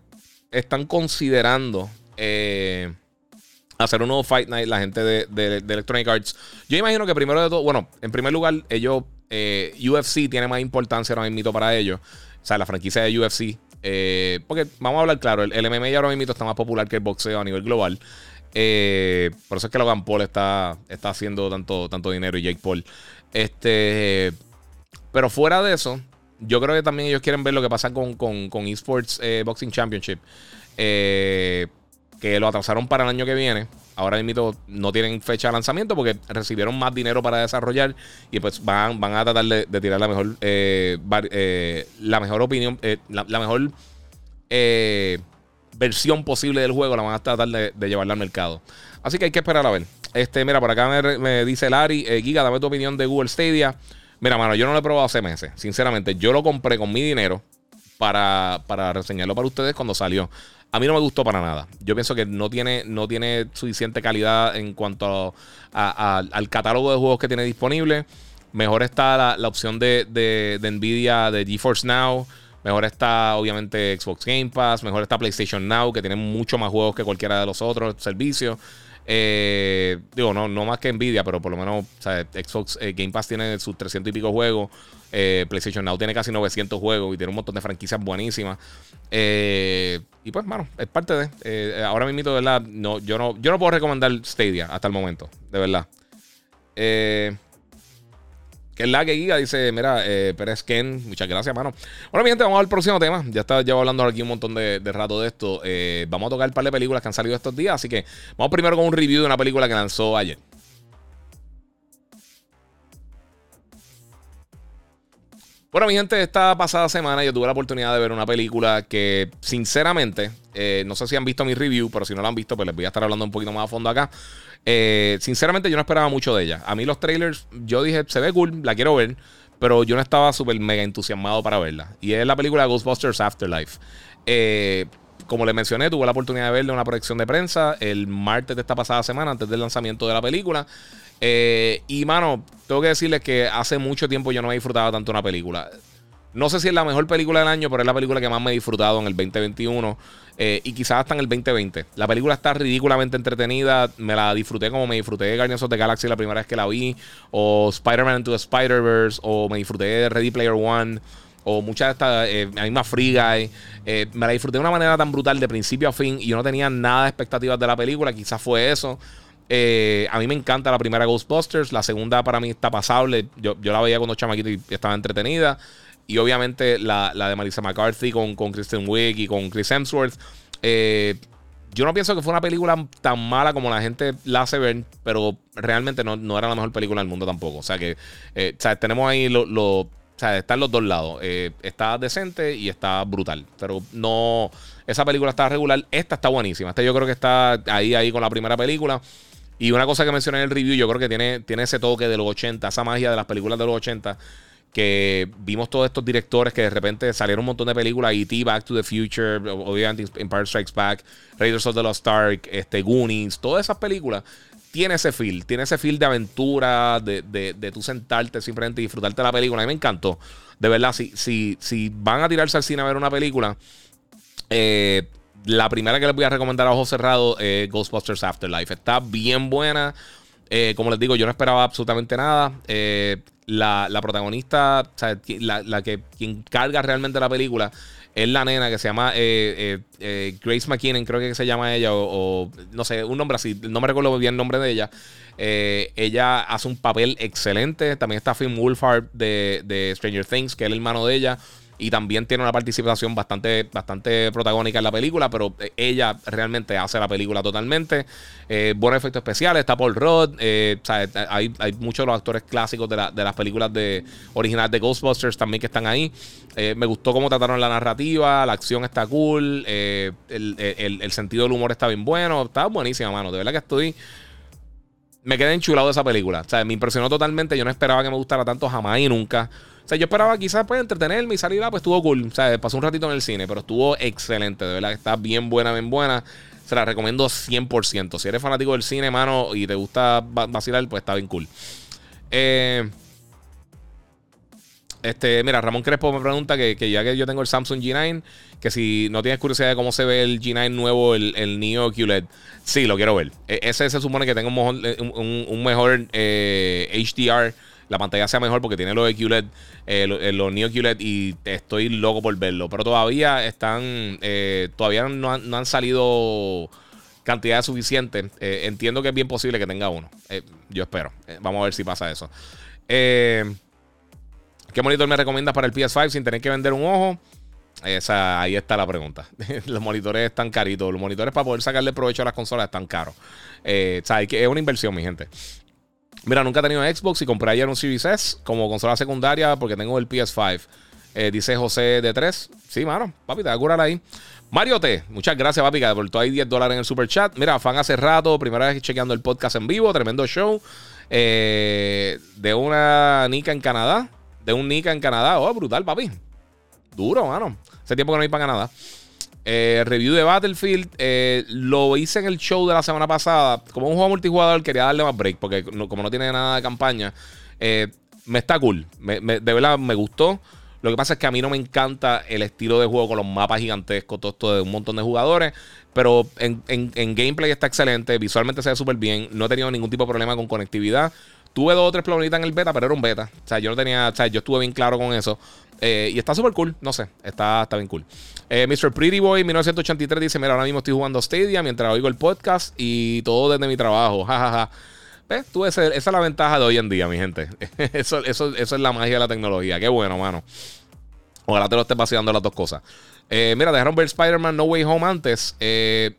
están considerando hacer un nuevo Fight Night la gente de, Electronic Arts. Yo imagino que primero de todo, bueno, en primer lugar, ellos, eh, UFC tiene más importancia ahora mismo para ellos. O sea, la franquicia de UFC. Eh, porque vamos a hablar claro, el, el MMA ahora mismo está más popular que el boxeo a nivel global. Eh, por eso es que Logan Paul está, está haciendo tanto, tanto dinero y Jake Paul. Este, pero fuera de eso, yo creo que también ellos quieren ver lo que pasa con, con, Esports Boxing Championship. Eh, que lo atrasaron para el año que viene. ahora mismo no tienen fecha de lanzamiento porque recibieron más dinero para desarrollar y pues van, van a tratar de, tirar la mejor, eh, eh, la mejor opinión, la, mejor versión posible del juego, la van a tratar de, llevarla al mercado. Así que hay que esperar a ver. Este, mira, por acá me, dice Larry, Giga, dame tu opinión de Google Stadia. Mira, mano, yo no lo he probado hace meses. Sinceramente, yo lo compré con mi dinero para, para reseñarlo para ustedes cuando salió. A mí no me gustó para nada. Yo pienso que no tiene, no tiene suficiente calidad en cuanto al catálogo de juegos que tiene disponible. Mejor está la, opción de, de, Nvidia de GeForce Now. Mejor está, obviamente, Xbox Game Pass. Mejor está PlayStation Now, que tiene mucho más juegos que cualquiera de los otros servicios. Eh, digo, no, no más que Nvidia, pero por lo menos Xbox eh, Game Pass tiene sus 300 y pico juegos. Eh, PlayStation Now tiene casi 900 juegos y tiene un montón de franquicias buenísimas. y pues, mano, es parte de. ahora mismo, de verdad, no, yo, no, yo no puedo recomendar Stadia hasta el momento, de verdad. Eh. Que es la que guía, dice, mira, eh, Pérez Ken, muchas gracias, mano. Bueno, mi gente, vamos al próximo tema. Ya está llevo hablando aquí un montón de, rato de esto. Eh, vamos a tocar un par de películas que han salido estos días. Así que vamos primero con un review de una película que lanzó ayer. Bueno, mi gente, esta pasada semana yo tuve la oportunidad de ver una película que, sinceramente, eh, no sé si han visto mi review, pero si no la han visto, pues les voy a estar hablando un poquito más a fondo acá. Eh, sinceramente, yo no esperaba mucho de ella. A mí los trailers, yo dije, se ve cool, la quiero ver, pero yo no estaba súper mega entusiasmado para verla. Y es la película Ghostbusters Afterlife. Eh, como les mencioné, tuve la oportunidad de verla en una proyección de prensa el martes de esta pasada semana, antes del lanzamiento de la película. Eh, y mano, tengo que decirles que hace mucho tiempo yo no he disfrutado tanto una película. No sé si es la mejor película del año, pero es la película que más me he disfrutado en el 2021 eh, y quizás hasta en el 2020. La película está ridículamente entretenida. Me la disfruté como me disfruté de Guardians of the Galaxy la primera vez que la vi, o Spider-Man Into the Spider-Verse, o me disfruté de Ready Player One, o muchas de estas, eh, la misma Free Guy. Eh, me la disfruté de una manera tan brutal de principio a fin y yo no tenía nada de expectativas de la película. Quizás fue eso. a mí me encanta la primera Ghostbusters. La segunda para mí está pasable. Yo, yo la veía cuando chamaquito y estaba entretenida. Y obviamente la, de Marisa McCarthy con, con Kristen Wiig y con Chris Hemsworth. Eh, yo no pienso que fue una película tan mala como la gente la hace ver, pero realmente no, era la mejor película del mundo tampoco. O sea que eh, tenemos ahí lo, o sea, están los dos lados. Eh, está decente y está brutal. Pero no. Esa película está regular. Esta está buenísima. Esta yo creo que está ahí, ahí con la primera película. Y una cosa que mencioné en el review, yo creo que tiene, tiene ese toque de los 80, esa magia de las películas de los 80 que vimos todos estos directores que de repente salieron un montón de películas, E.T., Back to the Future, obviamente Empire Strikes Back, Raiders of the Lost Ark, este, Goonies, todas esas películas tiene ese feel, tiene ese feel de aventura, de, de, de tú sentarte simplemente y disfrutarte la película. A mí me encantó. De verdad, si, si, si van a tirarse al cine a ver una película, eh, la primera que les voy a recomendar a ojos cerrados es Ghostbusters Afterlife. Está bien buena. Eh, como les digo, yo no esperaba absolutamente nada. Eh, la, protagonista, o sea, la, que quien carga realmente la película es la nena que se llama eh, Grace McKinnon, creo que se llama ella, o, no sé, un nombre así, no me recuerdo bien el nombre de ella. ella hace un papel excelente. También está Finn Wolfhard de, de Stranger Things, que es el hermano de ella y también tiene una participación bastante, bastante protagónica en la película, pero eh, ella realmente hace la película totalmente. Eh, buenos efectos especiales, está Paul Rudd, eh, hay, hay, muchos de los actores clásicos de, las películas de, originales de Ghostbusters también que están ahí. me gustó cómo trataron la narrativa, la acción está cool, el, sentido del humor está bien bueno, está buenísima, mano. De verdad que estoy me quedé enchulado de esa película. O sea, me impresionó totalmente. Yo no esperaba que me gustara tanto jamás y nunca. O sea, yo esperaba quizás pues entretenerme y salir, ah, pues estuvo cool. O sea, pasó un ratito en el cine, pero estuvo excelente. De verdad que está bien buena, bien buena. Se la recomiendo 100%. Si eres fanático del cine, mano, y te gusta vacilar, pues está bien cool. Eh, este, mira, Ramón Crespo me pregunta que, ya que yo tengo el Samsung G9, que si no tienes curiosidad de cómo se ve el G9 nuevo, el, el Neo QLED. Sí, lo quiero ver. E, ese se supone que tenga un mejor, HDR eh, la pantalla sea mejor porque tiene los de QLED, eh, eh, los Neo QLED y estoy loco por verlo. Pero todavía están, eh, todavía no han, salido cantidades suficientes. entiendo que es bien posible que tenga uno. yo espero. vamos a ver si pasa eso. ¿Qué monitor me recomiendas para el PS5 sin tener que vender un ojo? Esa, ahí está la pregunta. los monitores están caritos. Los monitores para poder sacarle provecho a las consolas están caros. Eh, o sea, es una inversión, mi gente. Mira, nunca he tenido Xbox y compré ayer un Series S como consola secundaria porque tengo el PS5. Eh, dice José de 3. Sí, mano, papi, te voy a curar ahí. Mario T, muchas gracias, papi, que deportó ahí 10 dólares en el super chat. Mira, fan hace rato, primera vez chequeando el podcast en vivo, tremendo show. Eh, de una Nika en Canadá. De un Nika en Canadá. Oh, brutal, papi. Duro, mano. Hace tiempo que no hay para Canadá. Eh, review de Battlefield. Eh, lo hice en el show de la semana pasada. Como un juego multijugador, quería darle más break. Porque como no tiene nada de campaña, eh, me está cool. de verdad me gustó. Lo que pasa es que a mí no me encanta el estilo de juego con los mapas gigantescos, todo esto de un montón de jugadores. Pero en, en gameplay está excelente. Visualmente se ve súper bien. No he tenido ningún tipo de problema con conectividad. Tuve dos o tres problemitas en el beta, pero era un beta. O sea, yo no tenía. O sea, yo estuve bien claro con eso. Eh, y está súper cool. No sé, está, está bien cool. Eh, Mr. Pretty Boy 1983 dice: Mira, ahora mismo estoy jugando Stadia mientras oigo el podcast y todo desde mi trabajo. Jajaja. ¿Ves? Tú esa es la ventaja de hoy en día, mi gente. eso, eso, eso es la magia de la tecnología. Qué bueno, mano. Ojalá te lo estés paseando las dos cosas. Eh, mira, dejaron ver Spider-Man No Way Home antes.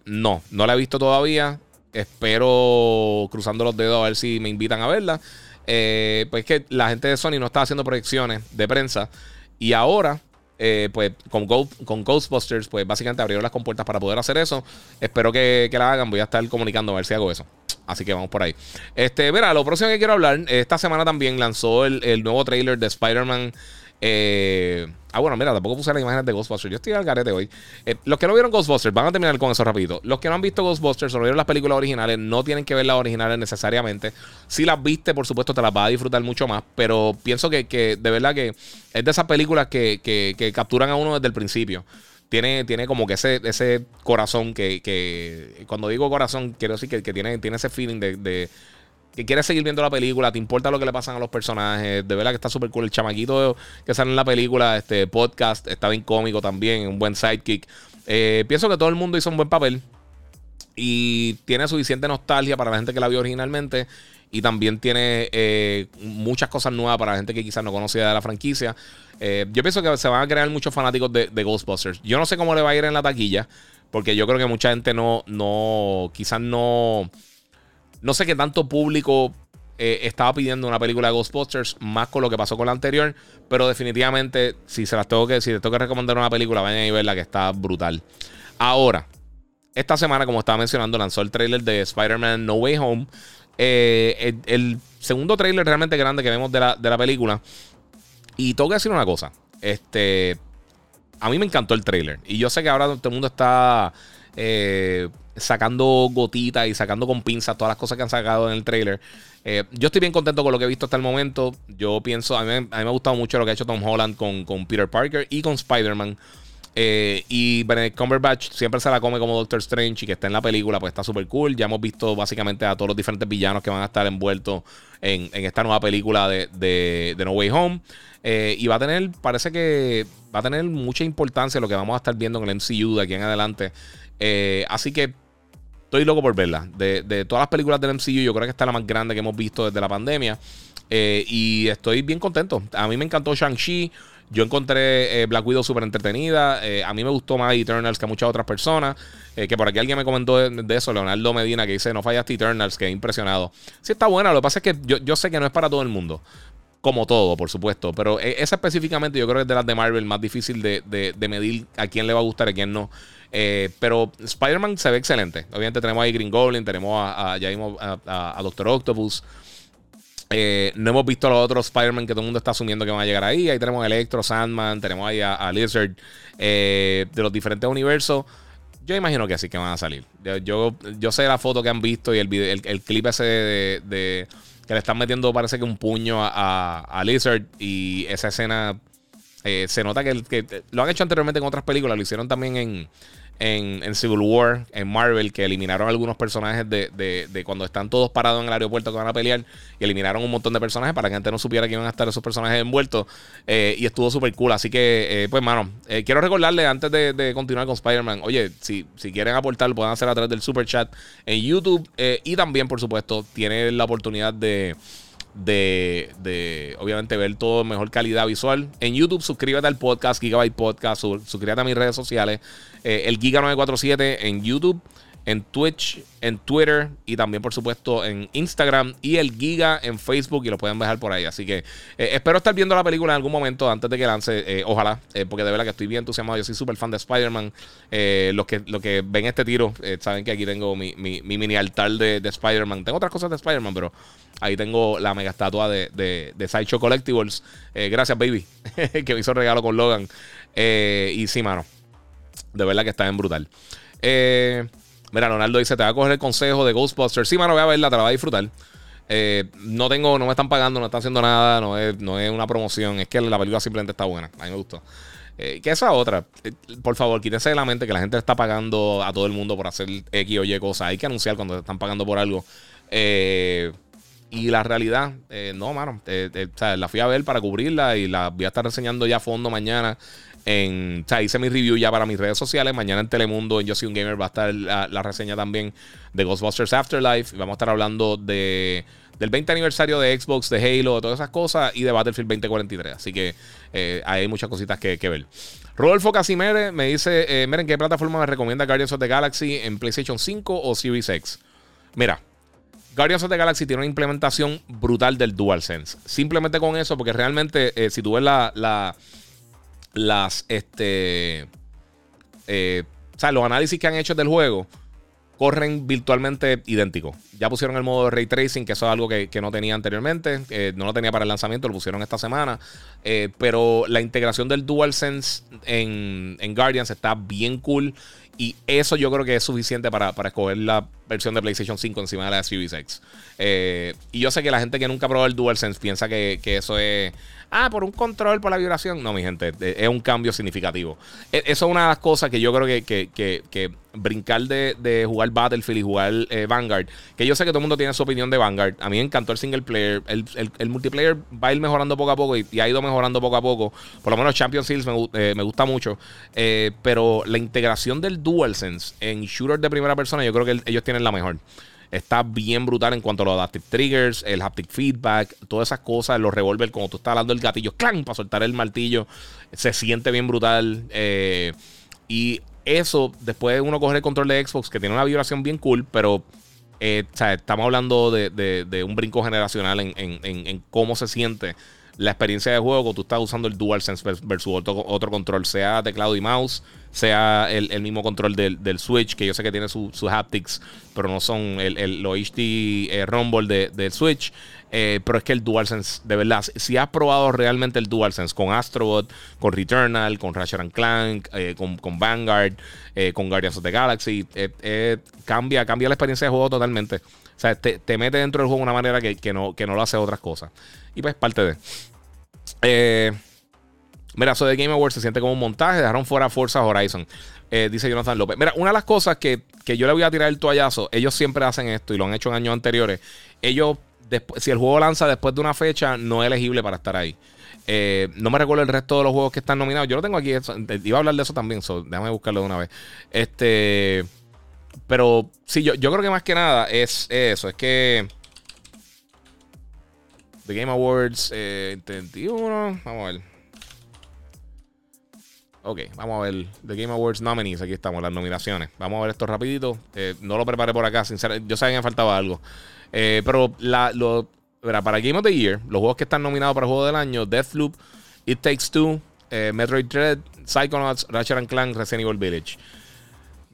no, no la he visto todavía. Espero cruzando los dedos a ver si me invitan a verla. Eh, pues que la gente de Sony no estaba haciendo proyecciones de prensa. Y ahora, eh, pues con, con Ghostbusters, pues básicamente abrieron las compuertas para poder hacer eso. Espero que, la hagan. Voy a estar comunicando a ver si hago eso. Así que vamos por ahí. Este, mira, lo próximo que quiero hablar, esta semana también lanzó el, el nuevo trailer de Spider-Man eh, ah, bueno, mira, tampoco puse las imágenes de Ghostbusters. Yo estoy al garete hoy. Eh, los que no vieron Ghostbusters, van a terminar con eso rapidito. Los que no han visto Ghostbusters o no vieron las películas originales, no tienen que ver las originales necesariamente. Si las viste, por supuesto, te las vas a disfrutar mucho más. Pero pienso que, de verdad que es de esas películas que, capturan a uno desde el principio. Tiene, tiene como que ese, ese corazón que, cuando digo corazón, quiero decir que, tiene, tiene ese feeling de que quieres seguir viendo la película, te importa lo que le pasan a los personajes. De verdad que está súper cool. El chamaquito que sale en la película, este podcast, está bien cómico también, un buen sidekick. Eh, pienso que todo el mundo hizo un buen papel. Y tiene suficiente nostalgia para la gente que la vio originalmente. Y también tiene eh, muchas cosas nuevas para la gente que quizás no conocía de la franquicia. Eh, yo pienso que se van a crear muchos fanáticos de, de, Ghostbusters. Yo no sé cómo le va a ir en la taquilla. Porque yo creo que mucha gente no, no, quizás no no sé qué tanto público eh, estaba pidiendo una película de Ghostbusters, más con lo que pasó con la anterior. Pero definitivamente, si se las tengo que, si les tengo que recomendar una película, vayan a verla que está brutal. Ahora, esta semana, como estaba mencionando, lanzó el trailer de Spider-Man No Way Home. Eh, el, segundo trailer realmente grande que vemos de la, de la película. Y tengo que decir una cosa. Este. A mí me encantó el trailer. Y yo sé que ahora todo el mundo está. Eh, sacando gotitas y sacando con pinzas todas las cosas que han sacado en el trailer. Eh, yo estoy bien contento con lo que he visto hasta el momento. Yo pienso, a mí, me ha gustado mucho lo que ha hecho Tom Holland con, con Peter Parker y con Spider-Man. Eh, y Benedict Cumberbatch siempre se la come como Doctor Strange y que está en la película, pues está súper cool. Ya hemos visto básicamente a todos los diferentes villanos que van a estar envueltos en, esta nueva película de, de, No Way Home. Eh, y va a tener, parece que va a tener mucha importancia lo que vamos a estar viendo en el MCU de aquí en adelante. así que Estoy loco por verla. De, todas las películas del MCU, yo creo que esta es la más grande que hemos visto desde la pandemia. Eh, y estoy bien contento. A mí me encantó Shang-Chi. Yo encontré eh, Black Widow súper entretenida. Eh, a mí me gustó más Eternals que a muchas otras personas. que por aquí alguien me comentó de, eso, Leonardo Medina, que dice: No fallaste Eternals, que impresionado. Sí, está buena. Lo que pasa es que yo, sé que no es para todo el mundo. Como todo, por supuesto. Pero esa específicamente yo creo que es de las de Marvel más difícil de, de medir a quién le va a gustar y a quién no. Eh, pero Spider-Man se ve excelente. Obviamente tenemos ahí Green Goblin, tenemos a, a, Doctor Octopus. Eh, no hemos visto a los otros Spider-Man que todo el mundo está asumiendo que van a llegar ahí. Ahí tenemos a Electro, Sandman, tenemos ahí a, Lizard eh, de los diferentes universos. Yo imagino que así que van a salir. Yo, yo, sé la foto que han visto y el, el, clip ese de, que le están metiendo, parece que un puño a, Lizard. Y esa escena se nota que, que, lo han hecho anteriormente en otras películas. Lo hicieron también en, en, Civil War, en Marvel, que eliminaron algunos personajes de, cuando están todos parados en el aeropuerto que van a pelear y eliminaron un montón de personajes para que gente no supiera que iban a estar esos personajes envueltos. Eh, y estuvo súper cool. Así que, eh, pues, mano, eh, quiero recordarle antes de, continuar con Spider-Man, oye, si, si quieren aportar, lo pueden hacer a través del super chat en YouTube y también, por supuesto, tienen la oportunidad de de, de, obviamente, ver todo mejor calidad visual. En YouTube, suscríbete al podcast, Gigabyte Podcast, suscríbete a mis redes sociales, eh, el Giga947 en YouTube en Twitch, en Twitter y también, por supuesto, en Instagram y el Giga en Facebook y lo pueden dejar por ahí. Así que eh, espero estar viendo la película en algún momento antes de que lance. Eh, ojalá, eh, porque de verdad que estoy bien entusiasmado. Yo soy súper fan de Spider-Man. los, que, los que ven este tiro saben que aquí tengo mi, mini altar de, Spider-Man. Tengo otras cosas de Spider-Man, pero ahí tengo la mega estatua de, de, de Sideshow Collectibles. gracias, baby, que me hizo regalo con Logan. y sí, mano. De verdad que está en brutal. Eh. Mira, Ronaldo dice: Te va a coger el consejo de Ghostbusters. Sí, mano, voy a verla, te la voy a disfrutar. Eh, no tengo, no me están pagando, no están haciendo nada, no es, no es una promoción, es que la película simplemente está buena. A mí me gustó. Eh, que esa otra, eh, por favor, quítense de la mente que la gente está pagando a todo el mundo por hacer X o Y cosas. Hay que anunciar cuando están pagando por algo. Y la realidad, no, mano. la fui a ver para cubrirla y la voy a estar reseñando ya a fondo mañana en, o sea, hice mi review ya para mis redes sociales. Mañana en Telemundo, en Yo Soy un Gamer, va a estar la, reseña también de Ghostbusters Afterlife. Y vamos a estar hablando de, del 20 aniversario de Xbox, de Halo, de todas esas cosas. Y de Battlefield 2043. Así que eh, hay muchas cositas que, ver. Rodolfo Casimere me dice: eh, Miren, ¿qué plataforma me recomienda Guardians of the Galaxy en PlayStation 5 o Series X? Mira, Guardians of the Galaxy tiene una implementación brutal del DualSense. Simplemente con eso, porque realmente, eh, si tú ves la las, este, eh, los análisis que han hecho del juego corren virtualmente idénticos. Ya pusieron el modo de ray tracing, que eso es algo que, no tenía anteriormente, no lo tenía para el lanzamiento, lo pusieron esta semana. Eh, pero la integración del DualSense en, en Guardians está bien cool. Y eso yo creo que es suficiente para, escoger la versión de PlayStation 5 encima de la Series X. Eh, y yo sé que la gente que nunca ha probado el DualSense piensa que, que eso es ah, por un control, por la vibración. No, mi gente, es un cambio significativo. E, eso es una de las cosas que yo creo que, brincar de, jugar Battlefield y jugar eh, Vanguard, que yo sé que todo el mundo tiene su opinión de Vanguard. A mí me encantó el single player. El, multiplayer va a ir mejorando poco a poco y, ha ido mejorando poco a poco. Por lo menos Champions Seals me, eh, gusta mucho. Eh, pero la integración del DualSense en shooter de primera persona, yo creo que ellos tienen la mejor. Está bien brutal en cuanto a los adaptive triggers, el haptic feedback, todas esas cosas, los revólver, como tú estás dando el gatillo, ¡clan! para soltar el martillo, se siente bien brutal. Eh, y eso, después de uno coger el control de Xbox, que tiene una vibración bien cool, pero eh, estamos hablando de, un brinco generacional en, cómo se siente la experiencia de juego cuando tú estás usando el DualSense versus otro, otro control, sea teclado y mouse sea el, mismo control del, Switch, que yo sé que tiene sus haptics, pero no son el, el, los HD eh, Rumble del Switch. Eh, pero es que el DualSense, de verdad, si has probado realmente el DualSense con Astrobot, con Returnal, con Ratchet Clank, eh, con, Vanguard, con Guardians of the Galaxy, cambia, cambia la experiencia de juego totalmente. O sea, te, mete dentro del juego de una manera que, que, no, que no lo hace otras cosas. Y pues parte de. Eh, Mira, eso de Game Awards se siente como un montaje. Dejaron fuera Forza Horizon. Eh, dice Jonathan López. Mira, una de las cosas que, yo le voy a tirar el toallazo, ellos siempre hacen esto y lo han hecho en años anteriores. Ellos, si el juego lanza después de una fecha, no es elegible para estar ahí. Eh, no me recuerdo el resto de los juegos que están nominados. Yo lo tengo aquí. Iba a hablar de eso también. déjame buscarlo de una vez. Este. Pero sí, yo, yo creo que más que nada es, eso. Es que. The Game Awards eh, 31. Vamos a ver. Ok, vamos a ver. The Game Awards nominees. Aquí estamos, las nominaciones. Vamos a ver esto rapidito. Eh, no lo preparé por acá, sinceramente. Yo sabía que me faltaba algo. Eh, pero la, lo, para Game of the Year, los juegos que están nominados para el juego del año, Deathloop, It Takes Two, eh, Metroid Dread, Psychonauts, Ratchet Clank, Resident Evil Village.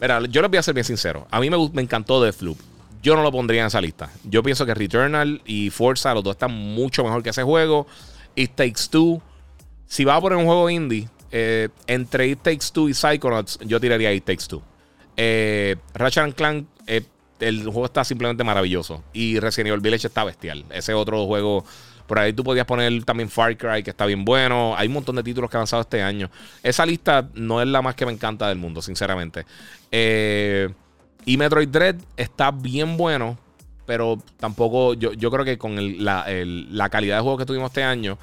Mira, yo les voy a ser bien sincero. A mí me, me encantó Deathloop. Yo no lo pondría en esa lista. Yo pienso que Returnal y Forza, los dos están mucho mejor que ese juego. It Takes Two. Si va a poner un juego indie, eh, entre It Takes Two y Psychonauts, yo tiraría It Takes Two. Eh, Ratchet Clank, eh, el juego está simplemente maravilloso. Y Resident Evil Village está bestial. Ese otro juego. Por ahí tú podías poner también Far Cry, que está bien bueno. Hay un montón de títulos que han lanzado este año. Esa lista no es la más que me encanta del mundo, sinceramente. Y Metroid Dread está bien bueno. Pero tampoco, yo, yo creo que con la, la, calidad de juego que tuvimos este año,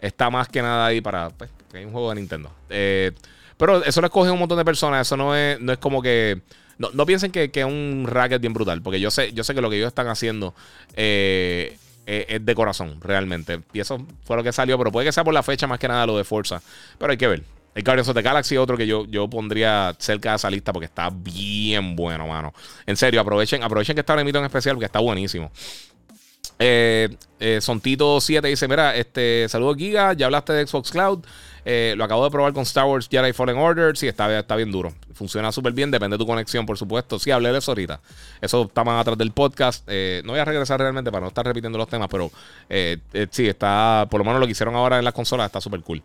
está más que nada ahí para pues, hay un juego de Nintendo. Eh, pero eso lo escoge un montón de personas. Eso no es, no es como que. No, piensen que, es un racket bien brutal. Porque yo sé, yo sé que lo que ellos están haciendo. Eh, es de corazón, realmente. Y eso fue lo que salió, pero puede que sea por la fecha más que nada lo de Forza. Pero hay que ver. El Guardians of the Galaxy otro que yo, yo pondría cerca de esa lista porque está bien bueno, mano. En serio, aprovechen, aprovechen que está el en especial porque está buenísimo. Eh, eh, Sontito 7 dice: Mira, este, saludos Giga, ya hablaste de Xbox Cloud. Eh, lo acabo de probar con Star Wars Jedi Fallen Order. Sí, está, está bien duro. Funciona súper bien, depende de tu conexión, por supuesto. Sí, hablé de eso ahorita. Eso está más atrás del podcast. no voy a regresar realmente para no estar repitiendo los temas, pero sí, está, por lo menos lo que hicieron ahora en las consolas está súper cool.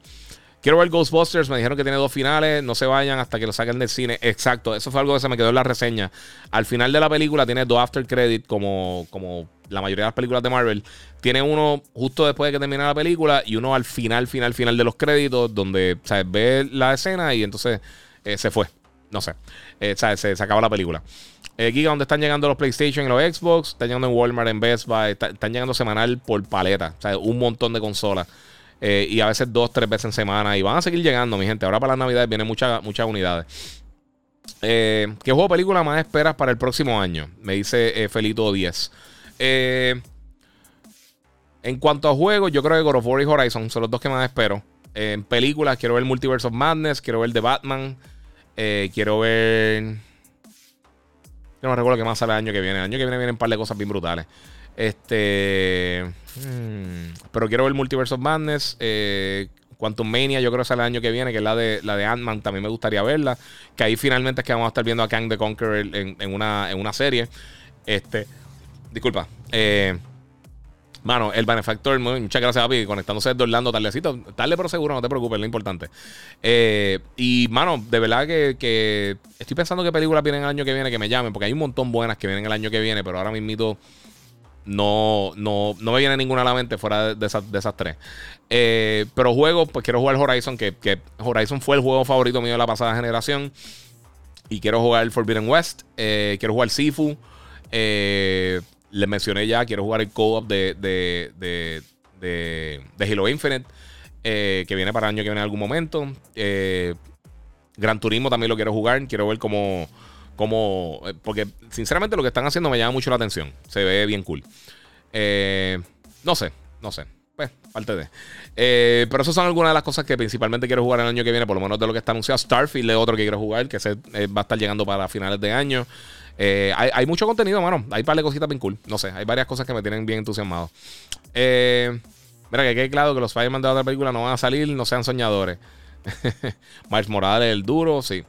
Quiero ver Ghostbusters. Me dijeron que tiene dos finales. No se vayan hasta que lo saquen del cine. Exacto. Eso fue algo que se me quedó en la reseña. Al final de la película tiene dos after credit, como, como la mayoría de las películas de Marvel. Tiene uno justo después de que termina la película y uno al final, final, final de los créditos, donde ¿sabes? ve la escena y entonces eh, se fue. No sé. Eh, ¿sabes? Se, acaba la película. Eh, Giga, donde están llegando los PlayStation y los Xbox. Están llegando en Walmart, en Best Buy. están llegando semanal por paleta. O sea, un montón de consolas. Eh, y a veces dos, tres veces en semana. Y van a seguir llegando, mi gente. Ahora para las navidades vienen muchas, muchas unidades. Eh, ¿Qué juego película más esperas para el próximo año? Me dice eh, Felito 10. en cuanto a juegos, yo creo que God of War y Horizon son los dos que más espero. en películas, quiero ver Multiverse of Madness, quiero ver The Batman, quiero ver. Yo no recuerdo qué más sale el año que viene. El año que viene vienen un par de cosas bien brutales. Este. Hmm, pero quiero ver Multiverse of Madness. Eh, Quantum Mania, yo creo que sale el año que viene, que es la de, la de Ant-Man, también me gustaría verla. Que ahí finalmente es que vamos a estar viendo a Kang the Conqueror en, una, en una serie. Este. Disculpa. Eh, Mano, el benefactor, muchas gracias, papi, conectándose desde Orlando tardecito. Tarde, pero seguro, no te preocupes, lo importante. Eh, y, mano, de verdad que, que, estoy pensando qué películas vienen el año que viene que me llamen, porque hay un montón buenas que vienen el año que viene, pero ahora mismo no, no, no me viene ninguna a la mente fuera de, esas, tres. Eh, pero juego, pues quiero jugar Horizon, que, Horizon fue el juego favorito mío de la pasada generación. Y quiero jugar Forbidden West. Eh, quiero jugar Sifu. Eh, les mencioné ya, quiero jugar el co-op de, de, de, de, Halo Infinite. que viene para el año que viene en algún momento. Gran Turismo también lo quiero jugar. Quiero ver cómo como, eh, porque sinceramente lo que están haciendo me llama mucho la atención. Se ve bien cool. Eh, no sé, no sé. Pues, parte de. Eh, pero esas son algunas de las cosas que principalmente quiero jugar el año que viene, por lo menos de lo que está anunciado. Starfield es otro que quiero jugar, que se, va a estar llegando para finales de año. hay, mucho contenido, mano. Hay par de cositas bien cool. No sé, hay varias cosas que me tienen bien entusiasmado. mira, que quede claro que los Spider-Man de otra película no van a salir, no sean soñadores. Miles Morales, el duro, sí.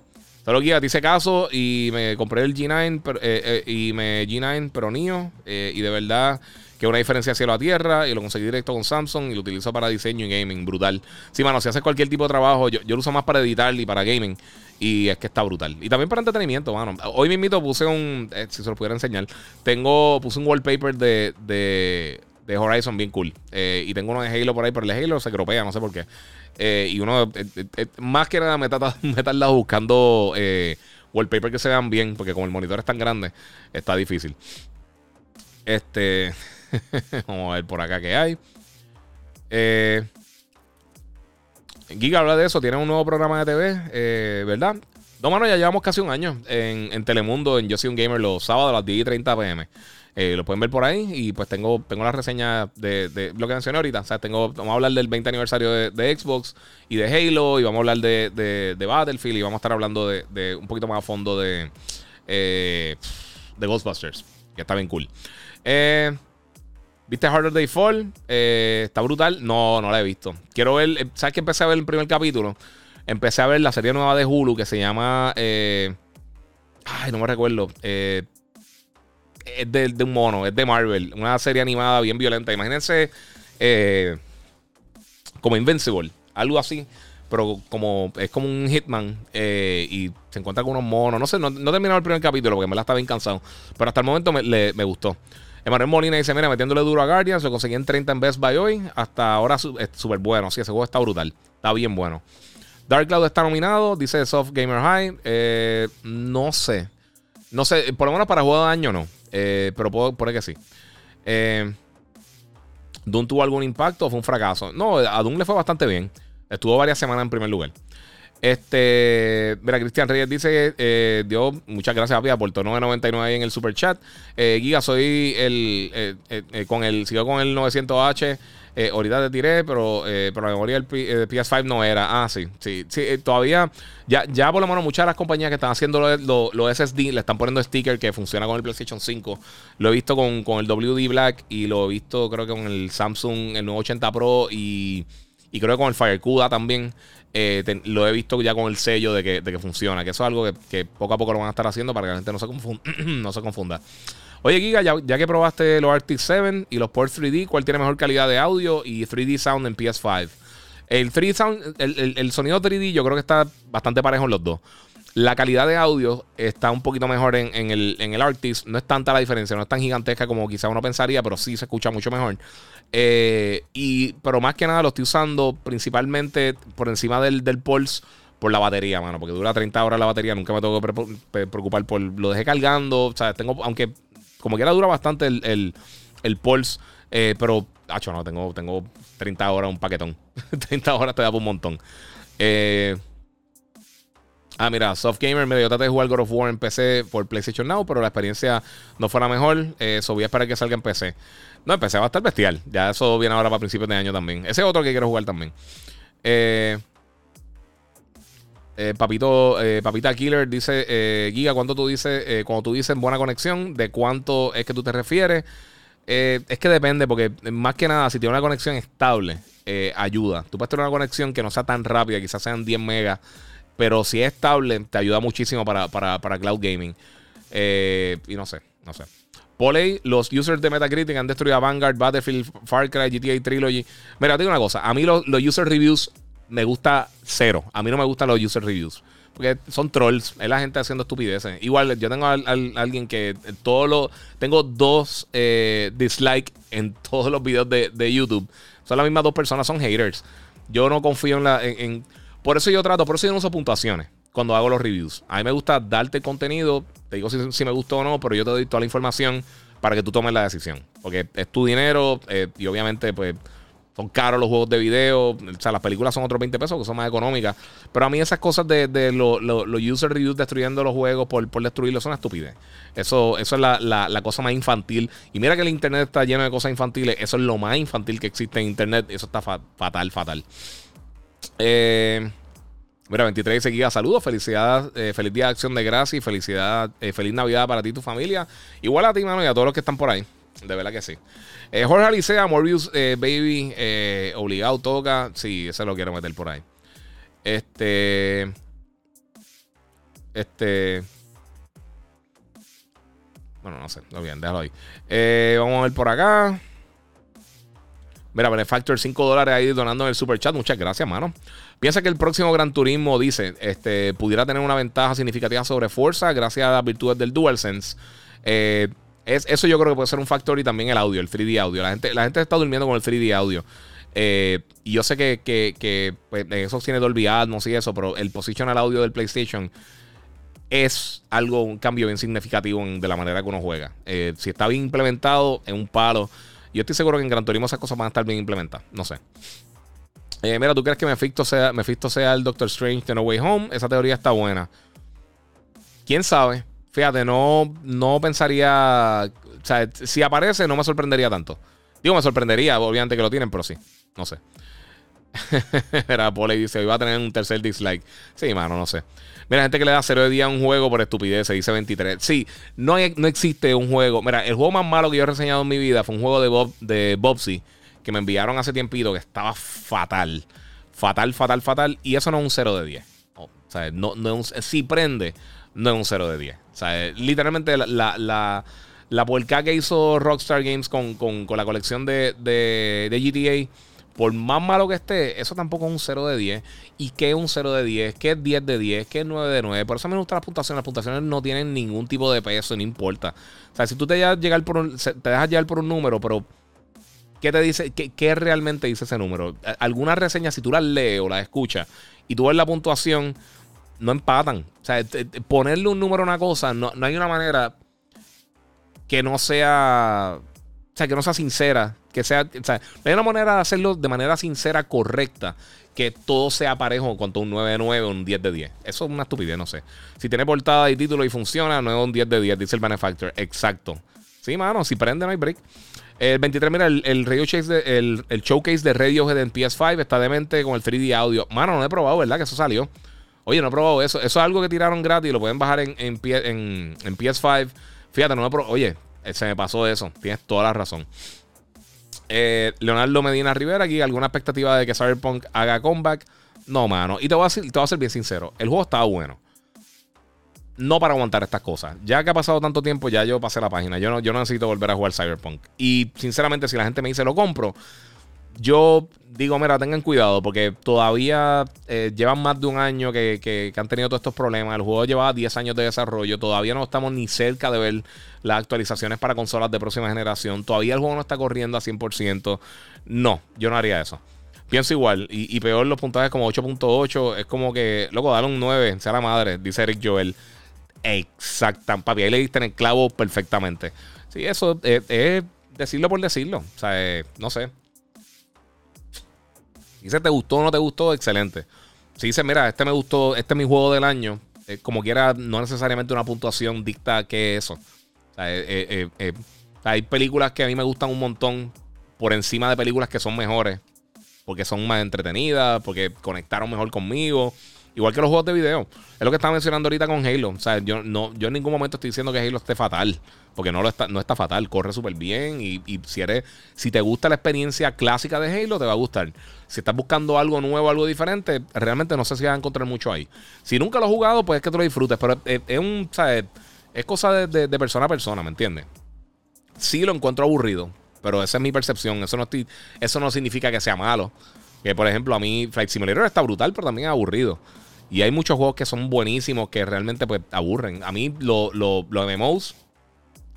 Solo guía, te hice caso y me compré el G9 pero, eh, eh, y me G9 pero mío eh, y de verdad que una diferencia cielo a tierra y lo conseguí directo con Samsung y lo utilizo para diseño y gaming, brutal. Sí, mano, si haces cualquier tipo de trabajo, yo, yo, lo uso más para editar y para gaming y es que está brutal. Y también para entretenimiento, mano. Hoy mismito puse un, si se lo pudiera enseñar, tengo, puse un wallpaper de, de, de Horizon bien cool. y tengo uno de Halo por ahí, pero el Halo se cropea, no sé por qué. Eh, y uno, eh, eh, más que nada, me he tardado buscando wallpaper que se vean bien, porque como el monitor es tan grande, está difícil. Este, vamos a ver por acá qué hay. Giga habla de eso, tiene un nuevo programa de TV, ¿verdad? No, mano, ya llevamos casi un año en, en Telemundo, en Yo Soy un Gamer, los sábados a las 10 y 30 pm. Eh, lo pueden ver por ahí. Y pues tengo, tengo la reseña de, lo que mencioné ahorita. O sea, tengo, vamos a hablar del 20 aniversario de, Xbox y de Halo. Y vamos a hablar de, Battlefield. Y vamos a estar hablando de, un poquito más a fondo de, eh, de Ghostbusters. Que está bien cool. Eh, ¿Viste Harder Day Fall? está brutal. No, no la he visto. Quiero ver. ¿Sabes que empecé a ver el primer capítulo? Empecé a ver la serie nueva de Hulu que se llama. ay, no me recuerdo. Es de, un mono, es de Marvel, una serie animada bien violenta. Imagínense eh, como Invincible, algo así, pero como es como un Hitman eh, y se encuentra con unos monos. No sé, no, no el primer capítulo porque me la estaba bien cansado, pero hasta el momento me, me gustó. Emanuel Molina dice: Mira, metiéndole duro a Guardians, lo conseguí en 30 en Best Buy hoy. Hasta ahora es súper bueno. Sí, ese juego está brutal. Está bien bueno. Dark Cloud está nominado, dice Soft Gamer High. Eh, no sé. No sé, por lo menos para juego de año no. Eh, pero puedo poner que sí. Eh, ¿Doom tuvo algún impacto o fue un fracaso? No, a Doom le fue bastante bien. Estuvo varias semanas en primer lugar. Este, mira, Cristian Reyes dice, eh, Dios, muchas gracias, papi, aportó 9.99 ahí en el super chat. Eh, Giga, soy el, eh, eh, con el, sigo con el 900H. ahorita te tiré, pero, pero la memoria del PS5 no era. Ah, sí, sí, sí. todavía, ya, ya por lo menos muchas de las compañías que están haciendo los SSD le están poniendo sticker que funciona con el PlayStation 5. Lo he visto con, con el WD Black y lo he visto, creo que con el Samsung, el 980 Pro y, y creo que con el FireCuda también. Eh, lo he visto ya con el sello de que, funciona, que eso es algo que, poco a poco lo van a estar haciendo para que la gente no se, confunda. no se confunda. Oye, Giga, ya, que probaste los Arctic 7 y los Port 3D, ¿cuál tiene mejor calidad de audio y 3D sound en PS5? El 3D sound, el, sonido 3D yo creo que está bastante parejo en los dos. La calidad de audio está un poquito mejor en, el, en el Arctis. No es tanta la diferencia, no es tan gigantesca como quizá uno pensaría, pero sí se escucha mucho mejor. Eh, y, pero más que nada lo estoy usando principalmente por encima del, del Pulse por la batería, mano, porque dura 30 horas la batería. Nunca me tengo que preocupar por. Lo dejé cargando, o sea, tengo, aunque como quiera dura bastante el, el, Pulse, eh, pero, hacho, no, tengo, tengo 30 horas, un paquetón. 30 horas te da un montón. Eh. Ah, mira, Soft Gamer me dio traté de jugar God of War en PC por PlayStation Now, pero la experiencia no fue la mejor. Eso voy a esperar que salga en PC. No, va a estar bestial. Ya eso viene ahora para principios de año también. Ese es otro que quiero jugar también. Eh, eh, papito, eh, Papita Killer dice: Giga, ¿cuánto tú dices? cuando tú dices buena conexión, ¿de cuánto es que tú te refieres? es que depende, porque más que nada, si tiene una conexión estable, ayuda. Tú puedes tener una conexión que no sea tan rápida, quizás sean 10 megas pero si es estable, te ayuda muchísimo para, cloud gaming. Eh, y no sé, no sé. Poley, los users de Metacritic han destruido a Vanguard, Battlefield, Far Cry, GTA Trilogy. Mira, te digo una cosa. A mí los, user reviews me gusta cero. A mí no me gustan los user reviews. Porque son trolls, es la gente haciendo estupideces. Igual, yo tengo a, alguien que todo lo. Tengo dos eh, dislikes en todos los videos de, YouTube. Son las mismas dos personas, son haters. Yo no confío en la. en, por eso yo trato, por eso yo no uso puntuaciones cuando hago los reviews. A mí me gusta darte contenido, te digo si, me gustó o no, pero yo te doy toda la información para que tú tomes la decisión. Porque es tu dinero eh, y obviamente pues son caros los juegos de video. O sea, las películas son otros 20 pesos que son más económicas. Pero a mí esas cosas de, los user reviews destruyendo los juegos por, por destruirlos son estupidez. Eso, eso es la, cosa más infantil. Y mira que el internet está lleno de cosas infantiles. Eso es lo más infantil que existe en internet. Eso está fatal, fatal. Eh, mira, 23 seguía saludos, felicidad, eh, feliz día de acción de gracia y felicidad, eh, feliz Navidad para ti y tu familia. Igual a ti, mano, y a todos los que están por ahí. De verdad que sí. Jorge Alicea, Morbius Baby, obligado, toca. Sí, ese lo quiero meter por ahí. Este. Este. Bueno, no sé, no bien, déjalo ahí. vamos a ver por acá. Mira, Benefactor 5 dólares ahí donando en el super chat. Muchas gracias, mano. Piensa que el próximo Gran Turismo, dice, este, pudiera tener una ventaja significativa sobre Forza gracias a las virtudes del DualSense. Eh, es, eso yo creo que puede ser un factor y también el audio, el 3D audio. La gente, la gente está durmiendo con el 3D audio. Eh, y yo sé que, que, pues, eso tiene Dolby Atmos y eso, pero el positional audio del PlayStation es algo, un cambio bien significativo de la manera que uno juega. Eh, si está bien implementado, en un palo. Yo estoy seguro que en Gran Turismo esas cosas van a estar bien implementadas. No sé. Eh, mira, ¿tú crees que Mephisto sea, sea el Doctor Strange de No Way Home? Esa teoría está buena. ¿Quién sabe? Fíjate, no, no pensaría... O sea, si aparece no me sorprendería tanto. Digo, me sorprendería, obviamente que lo tienen, pero sí. No sé. Era Pole dice, hoy va a tener un tercer dislike. Sí, mano, no sé. Mira, gente que le da 0 de día a un juego por estupidez, se dice 23. Sí, no, no existe un juego. Mira, el juego más malo que yo he reseñado en mi vida fue un juego de, Bob, de Bobsy que me enviaron hace tiempito que estaba fatal. Fatal, fatal, fatal. Y eso no es un 0 de 10. o sea, no, no es un, si prende, no es un 0 de 10. O sea, literalmente la, la, la, que hizo Rockstar Games con, la colección de, de GTA por más malo que esté, eso tampoco es un 0 de 10. ¿Y qué es un 0 de 10? ¿Qué es 10 de 10? ¿Qué es 9 de 9? Por eso me gustan las puntuaciones. Las puntuaciones no tienen ningún tipo de peso, no importa. O sea, si tú te dejas, llegar por un, te dejas llegar por un número, pero ¿qué te dice? ¿Qué, realmente dice ese número? Alguna reseña, si tú las lees o las escuchas y tú ves la puntuación, no empatan. O sea, ponerle un número a una cosa, no, no hay una manera que no sea o sea, que no sea sincera, que sea, o sea, hay una manera de hacerlo de manera sincera, correcta, que todo sea parejo cuanto un 9 de 9 o un 10 de 10. Eso es una estupidez, no sé. Si tiene portada y título y funciona, no es un 10 de 10, dice el manufacturer. Exacto. Sí, mano, si prende no hay break. El 23, mira, el, radio chase el, showcase de Radiohead en PS5 está demente con el 3D audio. Mano, no he probado, ¿verdad? Que eso salió. Oye, no he probado eso. Eso es algo que tiraron gratis. Lo pueden bajar en, en, en PS5. Fíjate, no he probado. Oye, se me pasó eso. Tienes toda la razón. Eh, Leonardo Medina Rivera, aquí, ¿alguna expectativa de que Cyberpunk haga comeback? No, mano. Y te voy a, te voy a ser bien sincero. El juego estaba bueno no para aguantar estas cosas. Ya que ha pasado tanto tiempo, ya yo pasé la página. Yo no, yo no necesito volver a jugar Cyberpunk. Y sinceramente, si la gente me dice lo compro, yo digo, mira, tengan cuidado, porque todavía eh, llevan más de un año que, han tenido todos estos problemas. El juego llevaba 10 años de desarrollo. Todavía no estamos ni cerca de ver las actualizaciones para consolas de próxima generación. Todavía el juego no está corriendo a 100%. No, yo no haría eso. Pienso igual. Y, peor los puntajes como 8.8. Es como que, loco, dale un 9, sea la madre, dice Eric Joel. Exactamente, papi. Ahí le diste en el clavo perfectamente. Sí, eso es, decirlo por decirlo. O sea, eh, no sé. Dice, ¿te gustó o no te gustó? Excelente. Si dice, mira, este me gustó, este es mi juego del año, eh, como quiera, no necesariamente una puntuación dicta que eso. O sea, eh, hay películas que a mí me gustan un montón por encima de películas que son mejores, porque son más entretenidas, porque conectaron mejor conmigo. Igual que los juegos de video. Es lo que estaba mencionando ahorita con Halo. O sea, yo, no, yo en ningún momento estoy diciendo que Halo esté fatal. Porque no, lo está, no está fatal. Corre súper bien. Y, si, eres, si te gusta la experiencia clásica de Halo, te va a gustar. Si estás buscando algo nuevo, algo diferente, realmente no sé si vas a encontrar mucho ahí. Si nunca lo has jugado, pues es que tú lo disfrutes. Pero es, un, es cosa de, persona a persona, ¿me entiendes? Sí lo encuentro aburrido. Pero esa es mi percepción. Eso no, eso no significa que sea malo. Que por ejemplo, a mí Flight Simulator está brutal, pero también es aburrido. Y hay muchos juegos que son buenísimos que realmente pues aburren. A mí los lo, lo MMOs,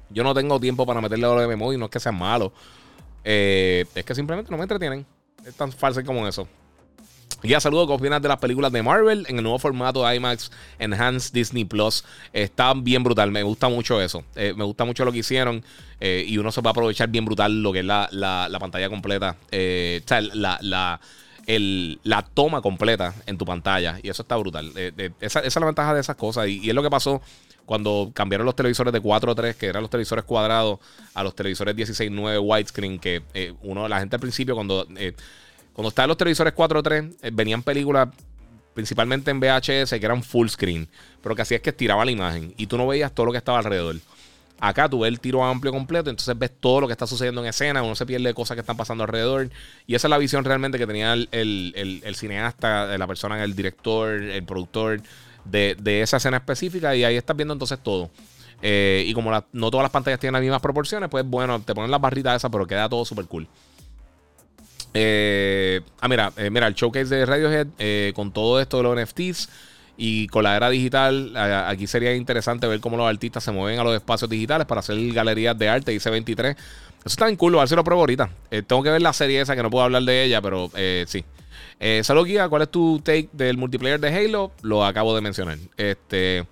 yo no tengo tiempo para meterle a los MMOs y no es que sean malos. Eh, es que simplemente no me entretienen. Es tan fácil como eso. Ya saludo, ¿qué opinas de las películas de Marvel en el nuevo formato IMAX Enhanced Disney Plus? Está bien brutal, me gusta mucho eso. Eh, me gusta mucho lo que hicieron eh, y uno se va a aprovechar bien brutal lo que es la, la, pantalla completa. o sea, la, la la toma completa en tu pantalla. Y eso está brutal. Eh, esa, es la ventaja de esas cosas. Y, es lo que pasó cuando cambiaron los televisores de 4 3, que eran los televisores cuadrados, a los televisores 16.9 widescreen. Que eh, uno, la gente al principio, cuando, eh, cuando estaban los televisores 4 3, venían películas principalmente en VHS que eran full screen. Pero que hacía es que estiraba la imagen y tú no veías todo lo que estaba alrededor. Acá tú ves el tiro amplio completo, entonces ves todo lo que está sucediendo en escena, uno se pierde cosas que están pasando alrededor. Y esa es la visión realmente que tenía el, cineasta, la persona, el director, el productor de, esa escena específica. Y ahí estás viendo entonces todo. Eh, y como no todas las pantallas tienen las mismas proporciones, pues bueno, te ponen las barritas esas, pero queda todo súper cool. Eh, ah, mira, eh, mira, el showcase de Radiohead con todo esto de los NFTs. Y con la era digital, aquí sería interesante ver cómo los artistas se mueven a los espacios digitales para hacer galerías de arte. Dice 23. Eso está en cool, a ver si lo pruebo ahorita. Eh, tengo que ver la serie esa que no puedo hablar de ella, pero eh, sí. Eh, Salud, Guía, ¿cuál es tu take del multiplayer de Halo? Lo acabo de mencionar. Este.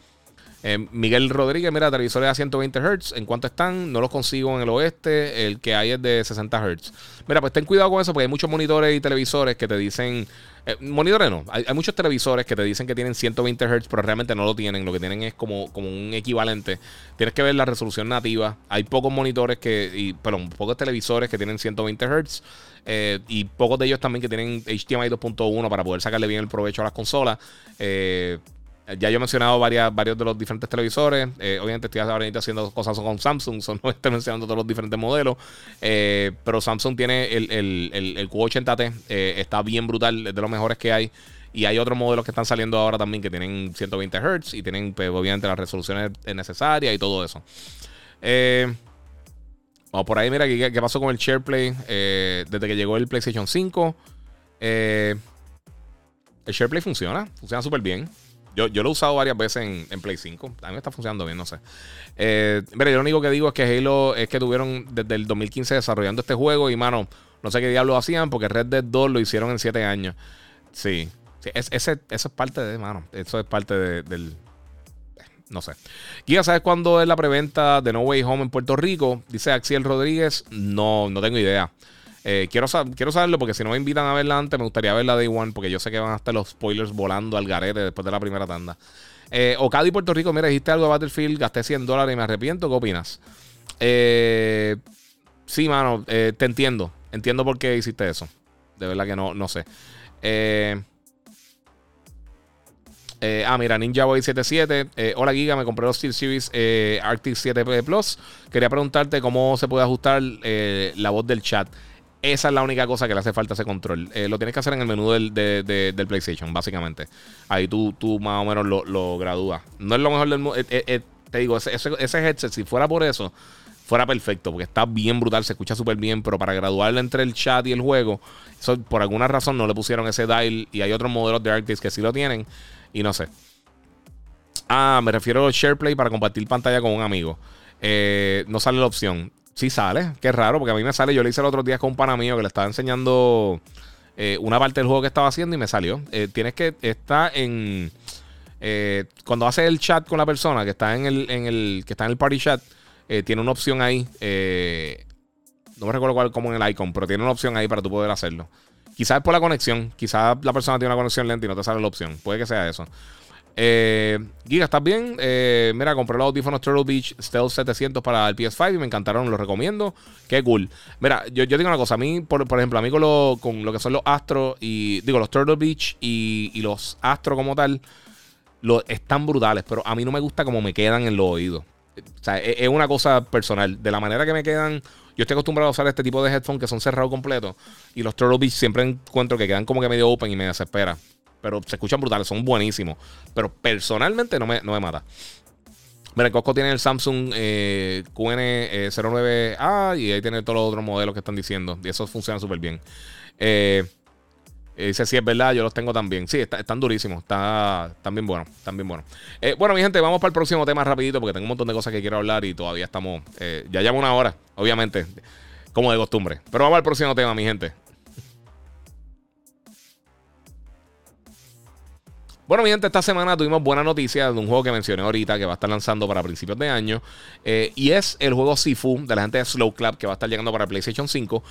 Miguel Rodríguez, mira, televisores a 120 Hz. ¿En cuánto están? No los consigo en el oeste. El que hay es de 60 Hz. Mira, pues ten cuidado con eso porque hay muchos monitores y televisores que te dicen eh, monitores no. Hay, muchos televisores que te dicen que tienen 120 Hz, pero realmente no lo tienen. Lo que tienen es como, como un equivalente. Tienes que ver la resolución nativa. Hay pocos monitores que. Y, perdón, pocos televisores que tienen 120 Hz. Eh, y pocos de ellos también que tienen HDMI 2.1 para poder sacarle bien el provecho a las consolas. Eh, ya yo he mencionado varias, varios de los diferentes televisores. Eh, obviamente estoy ahorita haciendo cosas con Samsung, no estoy mencionando todos los diferentes modelos. Eh, pero Samsung tiene el, el, Q80T, eh, está bien brutal, es de los mejores que hay. Y hay otros modelos que están saliendo ahora también que tienen 120 Hz y tienen, pues, obviamente, las resoluciones necesarias y todo eso. vamos por ahí, mira, ¿qué, qué pasó con el SharePlay desde que llegó el PlayStation 5? el SharePlay funciona, funciona súper bien. Yo, lo he usado varias veces en, Play 5. A mí me está funcionando bien, no sé. Eh, mira, yo lo único que digo es que Halo es que tuvieron desde el 2015 desarrollando este juego y, mano, no sé qué diablos hacían porque Red Dead 2 lo hicieron en 7 años. Sí. ese, eso es parte de, mano. Eso es parte del... no sé. Guía, ¿sabes cuándo es la preventa de No Way Home en Puerto Rico? Dice Axiel Rodríguez. No, no tengo idea. Eh, quiero, quiero saberlo porque si no me invitan a verla antes, me gustaría verla Day One porque yo sé que van a estar los spoilers volando al garete después de la primera tanda. Eh, Ocadi Puerto Rico, mira, dijiste algo de Battlefield, gasté 100 dólares y me arrepiento. ¿Qué opinas? Eh, sí, mano, eh, te entiendo. Entiendo por qué hiciste eso. De verdad que no, no sé. Ah, mira, Ninja Boy 77. Eh, hola, Giga. Me compré los Steel Series Arctic 7 Plus. Quería preguntarte cómo se puede ajustar la voz del chat. Esa es la única cosa que le hace falta ese control. lo tienes que hacer en el menú del, del PlayStation, básicamente. Ahí tú, tú más o menos lo, lo gradúas. No es lo mejor del mundo. te digo, ese, ese, headset, si fuera por eso, fuera perfecto, porque está bien brutal, se escucha súper bien, pero para graduarlo entre el chat y el juego, eso, por alguna razón no le pusieron ese dial y hay otros modelos de Arctic que sí lo tienen. Y no sé. Ah, me refiero a SharePlay para compartir pantalla con un amigo. Eh, no sale la opción. Sí sale, qué raro, porque a mí me sale. Yo le hice el otro día con un pana mío que le estaba enseñando eh, una parte del juego que estaba haciendo y me salió. Eh, tienes que estar en. cuando haces el chat con la persona que está en el, en el, que está en el party chat, tiene una opción ahí. no me recuerdo cuál como en el icon, pero tiene una opción ahí para tú poder hacerlo. Quizás es por la conexión. Quizás la persona tiene una conexión lenta y no te sale la opción. Puede que sea eso. Eh, Giga, ¿estás bien? Eh, mira, compré los audífonos Turtle Beach Stealth 700 para el PS5 y me encantaron, los recomiendo. Qué cool. Mira, yo, digo una cosa. A mí, por, ejemplo, a mí con lo, con lo que son los Astro y, digo, los Turtle Beach y, los Astro como tal, lo, están brutales, pero a mí no me gusta cómo me quedan en los oídos. O sea, es, es una cosa personal. De la manera que me quedan yo estoy acostumbrado a usar este tipo de headphones que son cerrados completos. Y los Turtle Beach siempre encuentro que quedan como que medio open y me desespera. Pero se escuchan brutales, son buenísimos. Pero personalmente no me, no me mata. Mira, Costco tiene el Samsung eh, QN09A y ahí tiene todos los otros modelos que están diciendo. Y eso funciona súper bien. Eh, eh, dice, sí, es verdad, yo los tengo también. Sí, están durísimos, está, están bien buenos, están bien buenos. Eh, bueno, mi gente, vamos para el próximo tema rapidito porque tengo un montón de cosas que quiero hablar y todavía estamos, eh, ya llevo una hora, obviamente, como de costumbre. Pero vamos al próximo tema, mi gente. Bueno, mi gente, esta semana tuvimos buena noticia de un juego que mencioné ahorita que va a estar lanzando para principios de año. Eh, y es el juego Sifu de la gente de Slow Club que va a estar llegando para PlayStation 5.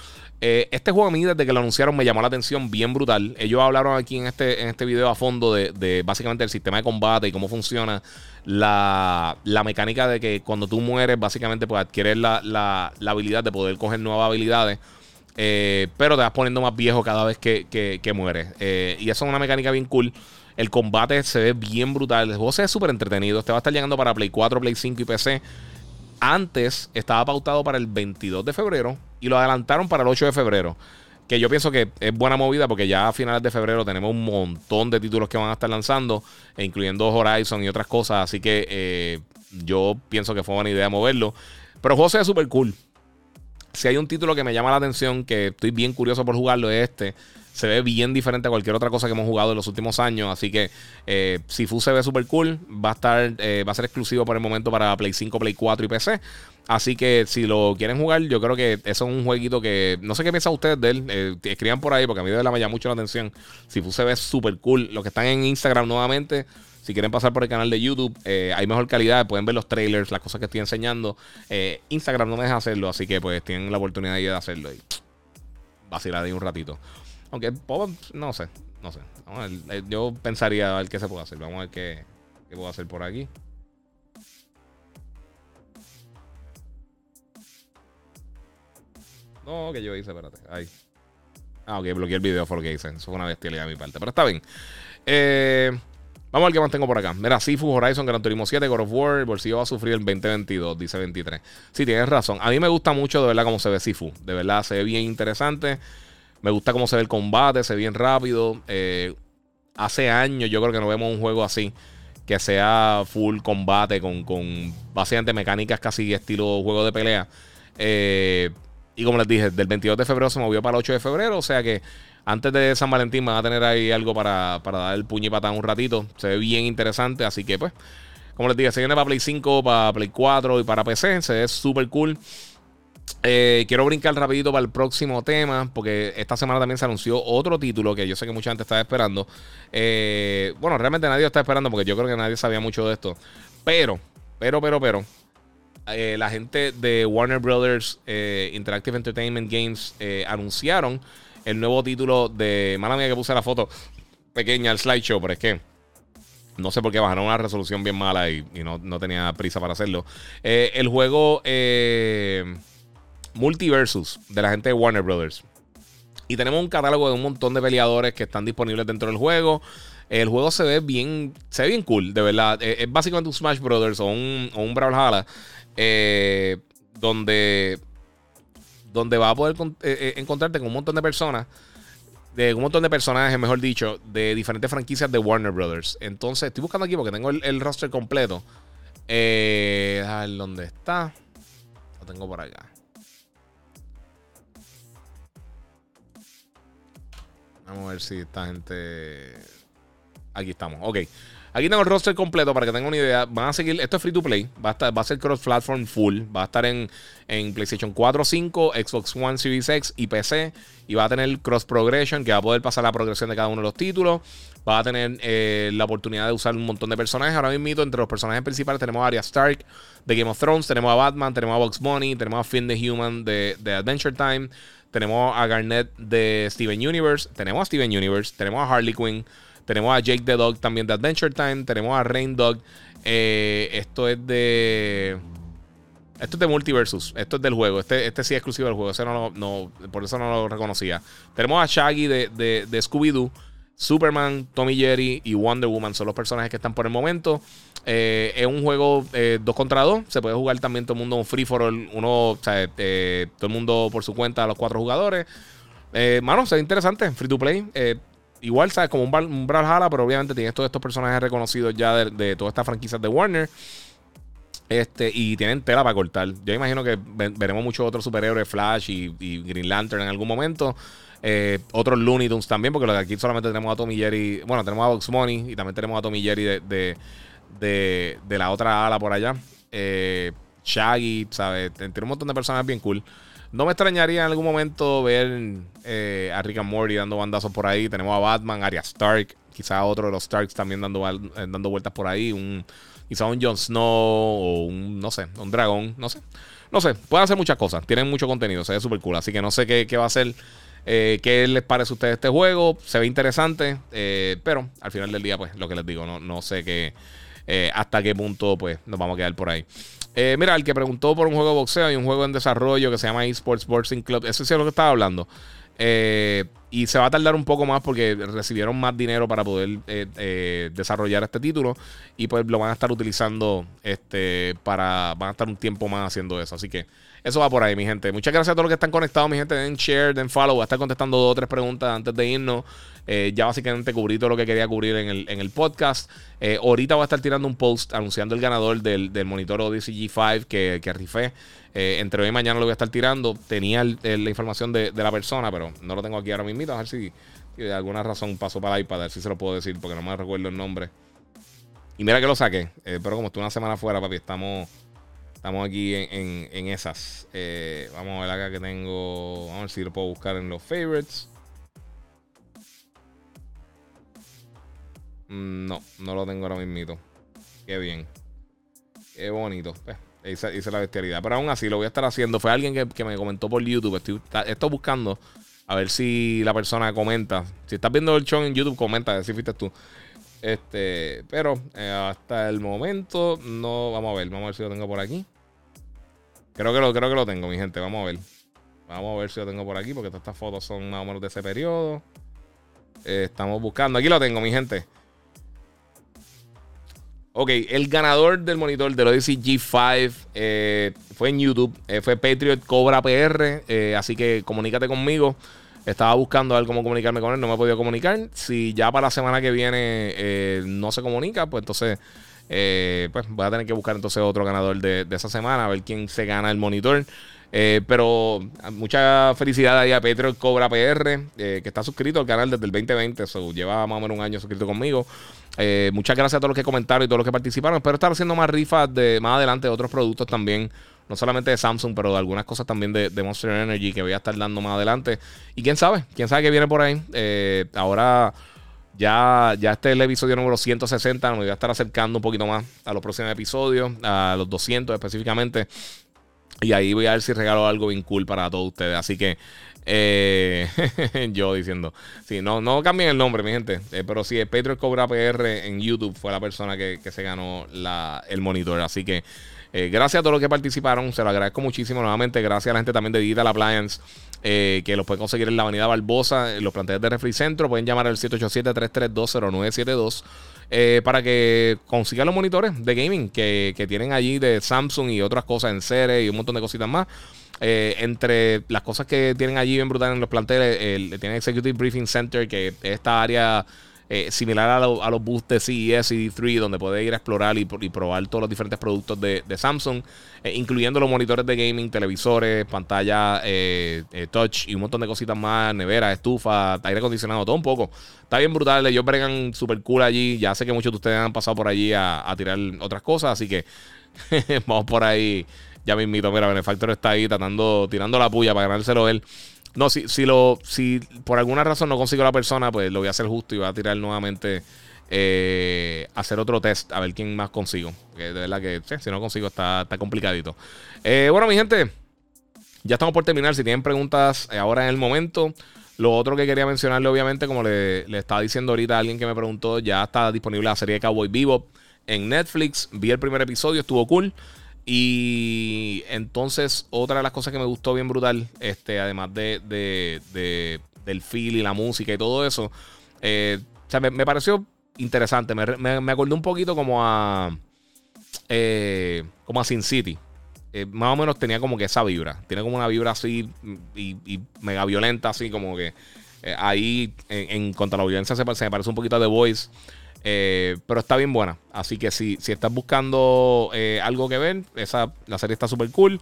Eh, este juego a mí desde que lo anunciaron me llamó la atención bien brutal. Ellos hablaron aquí en este, en este video a fondo de, básicamente el sistema de combate y cómo funciona la, mecánica de que cuando tú mueres básicamente pues adquieres la, habilidad de poder coger nuevas habilidades. Eh, pero te vas poniendo más viejo cada vez que, que mueres. y eso es una mecánica bien cool. El combate se ve bien brutal. El juego se ve súper entretenido. Este va a estar llegando para Play 4, Play 5 y PC. Antes estaba pautado para el 22 de febrero y lo adelantaron para el 8 de febrero. Que yo pienso que es buena movida porque ya a finales de febrero tenemos un montón de títulos que van a estar lanzando, incluyendo Horizon y otras cosas. Así que eh, yo pienso que fue buena idea moverlo. Pero el juego se súper cool. Si hay un título que me llama la atención, que estoy bien curioso por jugarlo, es este se ve bien diferente a cualquier otra cosa que hemos jugado en los últimos años. Así que eh, Sifu se ve súper cool. Va a estar, eh, va a ser exclusivo por el momento para Play 5, Play 4 y PC. Así que si lo quieren jugar, yo creo que eso es un jueguito que. No sé qué piensan ustedes de él. Eh, escriban por ahí porque a mí de la me llama mucho la atención. Sifu se ve súper cool. Los que están en Instagram nuevamente. Si quieren pasar por el canal de YouTube, eh, hay mejor calidad, pueden ver los trailers, las cosas que estoy enseñando. Instagram no me deja hacerlo, así que pues tienen la oportunidad de hacerlo y vacilar ahí un ratito. Aunque no sé, no sé. yo pensaría a ver qué se puede hacer. Vamos a ver qué, qué puedo hacer por aquí. No, que yo hice, espérate. Ahí. Ah, ok, bloqueé el video por lo hice. Eso fue una bestialidad de mi parte. Pero está bien. Eh, vamos a ver qué más tengo por acá. Mira, Sifu, Horizon, Gran Turismo 7, God of War. El bolsillo va a sufrir el 2022, dice 23. Sí, tienes razón. A mí me gusta mucho de verdad cómo se ve Sifu. De verdad, se ve bien interesante. Me gusta cómo se ve el combate, se ve bien rápido. Eh, hace años yo creo que no vemos un juego así. Que sea full combate con, con básicamente mecánicas casi estilo juego de pelea. Eh, y como les dije, del 22 de febrero se movió para el 8 de febrero. O sea que antes de San Valentín van a tener ahí algo para, para dar el puño y patada un ratito. Se ve bien interesante. Así que pues, como les dije, se viene para Play 5, para Play 4 y para PC. Se ve súper cool. Eh, quiero brincar rapidito para el próximo tema, porque esta semana también se anunció otro título que yo sé que mucha gente estaba esperando. Eh, bueno, realmente nadie está esperando, porque yo creo que nadie sabía mucho de esto. Pero, pero, pero, pero. Eh, la gente de Warner Brothers Interactive Entertainment Games anunciaron el nuevo título de. Mala mía que puse la foto pequeña al slideshow, pero es que. No sé por qué bajaron una resolución bien mala y, no, tenía prisa para hacerlo. el juego Multiversus de la gente de Warner Brothers. Y tenemos un catálogo de un montón de peleadores que están disponibles dentro del juego. El juego se ve bien, se ve bien cool, de verdad. Es, básicamente un Smash Brothers o un, o un Brawlhalla. Eh, donde, donde va a poder eh, eh, encontrarte con un montón de personas. De un montón de personajes, mejor dicho, de diferentes franquicias de Warner Brothers. Entonces, estoy buscando aquí porque tengo el, roster completo. Eh, ver dónde está. Lo tengo por acá. Vamos a ver si esta gente Aquí estamos, ok. Aquí tengo el roster completo para que tengan una idea. Van a seguir, esto es free to play. Va a, estar, va a ser cross-platform full. Va a estar en, en, PlayStation 4, 5, Xbox One, Series X y PC. Y va a tener cross progression, que va a poder pasar la progresión de cada uno de los títulos. Va a tener eh, la oportunidad de usar un montón de personajes. Ahora mismo, entre los personajes principales, tenemos a Arya Stark de Game of Thrones, tenemos a Batman, tenemos a Box Bunny, tenemos a Finn the Human de Adventure Time, tenemos a Garnet de Steven Universe, tenemos a Steven Universe, tenemos a Harley Quinn. Tenemos a Jake the Dog también de Adventure Time. Tenemos a Rain Dog. Eh, esto es de. Esto es de Multiversus. Esto es del juego. Este, este sí es exclusivo del juego. no, por eso no lo reconocía. Tenemos a Shaggy de, de, Scooby-Doo. Superman, Tommy Jerry y Wonder Woman son los personajes que están por el momento. Eh, es un juego 2 eh, contra 2. Se puede jugar también todo el mundo un free for all. Uno, o sea, todo el mundo por su cuenta, los cuatro jugadores. mano, se ve interesante. Free to play igual, ¿sabes? Como un, un Brawlhalla, pero obviamente tienes todos estos personajes reconocidos ya de, todas estas franquicias de Warner. Este, y tienen tela para cortar. Yo imagino que veremos muchos otros superhéroes, Flash y, Green Lantern en algún momento. Eh, otros Looney Tunes también, porque aquí solamente tenemos a Tommy Jerry. Bueno, tenemos a Box Money y también tenemos a Tommy Jerry de, la otra ala por allá. Eh, Shaggy, ¿sabes? Tiene un montón de personajes bien cool. No me extrañaría en algún momento ver eh, a Rick and Morty dando bandazos por ahí. Tenemos a Batman, Arya Stark, quizá otro de los Starks también dando, eh, dando vueltas por ahí. Un, quizá un Jon Snow o un, no sé, un dragón, no sé. No sé, pueden hacer muchas cosas. Tienen mucho contenido, se ve súper cool. Así que no sé qué, va a ser. ¿Qué les parece a ustedes este juego? Se ve interesante, pero al final del día, pues lo que les digo, no, no sé qué, hasta qué punto pues nos vamos a quedar por ahí. Eh, mira, el que preguntó por un juego de boxeo y un juego en desarrollo que se llama eSports Boxing Club, eso es lo que estaba hablando. Eh, y se va a tardar un poco más porque recibieron más dinero para poder eh, desarrollar este título. Y pues lo van a estar utilizando este, para. Van a estar un tiempo más haciendo eso. Así que eso va por ahí, mi gente. Muchas gracias a todos los que están conectados, mi gente. Den share, den follow. Voy a estar contestando dos o tres preguntas antes de irnos. Eh, ya básicamente cubrí todo lo que quería cubrir en el, en el podcast. Eh, ahorita voy a estar tirando un post anunciando el ganador del, monitor Odyssey G5 que, que rifé. Eh, entre hoy y mañana lo voy a estar tirando. Tenía la información de, la persona, pero no lo tengo aquí ahora mismo. A ver si, de alguna razón pasó para el iPad. Ver si se lo puedo decir porque no me recuerdo el nombre. Y mira que lo saqué. pero como estuve una semana fuera, papi, estamos Estamos aquí en, esas. Eh, vamos a ver acá que tengo. Vamos a ver si lo puedo buscar en los favorites. Mm, no, no lo tengo ahora mismo. Qué bien. Qué bonito. Eh, hice, la bestialidad. Pero aún así lo voy a estar haciendo. Fue alguien que, me comentó por YouTube. Estoy, estoy, buscando a ver si la persona comenta. Si estás viendo el show en YouTube, comenta. Si fuiste tú. Este, pero eh, hasta el momento no. Vamos a ver, vamos a ver si lo tengo por aquí. Creo que lo, creo que lo tengo, mi gente. Vamos a ver. Vamos a ver si lo tengo por aquí, porque todas estas fotos son más o menos de ese periodo. Eh, estamos buscando. Aquí lo tengo, mi gente. Ok, el ganador del monitor del Odyssey G5 eh, fue en YouTube. fue Patriot Cobra PR. así que comunícate conmigo. Estaba buscando a ver cómo comunicarme con él, no me he podido comunicar. Si ya para la semana que viene eh, no se comunica, pues entonces eh, pues voy a tener que buscar entonces otro ganador de, esa semana, a ver quién se gana el monitor. Eh, pero mucha felicidad ahí a Petro Cobra PR, que está suscrito al canal desde el 2020, eso lleva más o menos un año suscrito conmigo. muchas gracias a todos los que comentaron y todos los que participaron. Espero estar haciendo más rifas de más adelante de otros productos también no solamente de Samsung, pero de algunas cosas también de, Monster Energy que voy a estar dando más adelante. Y quién sabe, quién sabe qué viene por ahí. Eh, ahora Ya, ya este es el episodio número 160. Me voy a estar acercando un poquito más a los próximos episodios, a los 200 específicamente. Y ahí voy a ver si regalo algo bien cool para todos ustedes. Así que eh, yo diciendo, sí, no, no cambien el nombre, mi gente. Eh, pero sí, el Patreon Cobra PR en YouTube fue la persona que, se ganó la, el monitor. Así que eh, gracias a todos los que participaron. Se lo agradezco muchísimo nuevamente. Gracias a la gente también de Digital Appliance. que los puede conseguir en la avenida Barbosa, en los planteles de Refri Centro. Pueden llamar al 787-332-0972 para que consigan los monitores de gaming que, que, tienen allí de Samsung y otras cosas en serie y un montón de cositas más. Eh, entre las cosas que tienen allí bien brutal en los planteles, el, tienen Executive Briefing Center, que es esta área eh, similar a, los booths de CES y D3, donde puede ir a explorar y, probar todos los diferentes productos de, Samsung, eh, incluyendo los monitores de gaming, televisores, pantalla touch y un montón de cositas más, nevera, estufa, aire acondicionado, todo un poco. Está bien brutal, ellos bregan super cool allí. Ya sé que muchos de ustedes han pasado por allí a, a tirar otras cosas, así que vamos por ahí ya me invito, mira, Benefactor está ahí tratando, tirando la puya para ganárselo él. No, si, si, lo, si por alguna razón no consigo la persona, pues lo voy a hacer justo y voy a tirar nuevamente eh, hacer otro test a ver quién más consigo. Que de verdad que si no consigo está, está complicadito. Eh, bueno, mi gente, ya estamos por terminar. Si tienen preguntas eh, ahora en el momento. Lo otro que quería mencionarle, obviamente, como le, le, estaba diciendo ahorita a alguien que me preguntó, ya está disponible la serie de Cowboy Vivo en Netflix. Vi el primer episodio, estuvo cool. Y entonces, otra de las cosas que me gustó bien brutal, este, además de, de, del feel y la música y todo eso, eh, me, pareció interesante. Me, me, acordé un poquito como a. Eh, como a Sin City. Eh, más o menos tenía como que esa vibra. Tiene como una vibra así y, mega violenta, así como que ahí en, contra la violencia se, se, me parece un poquito a The Voice. Eh, pero está bien buena. Así que si, si estás buscando eh, algo que ver, esa, la serie está súper cool.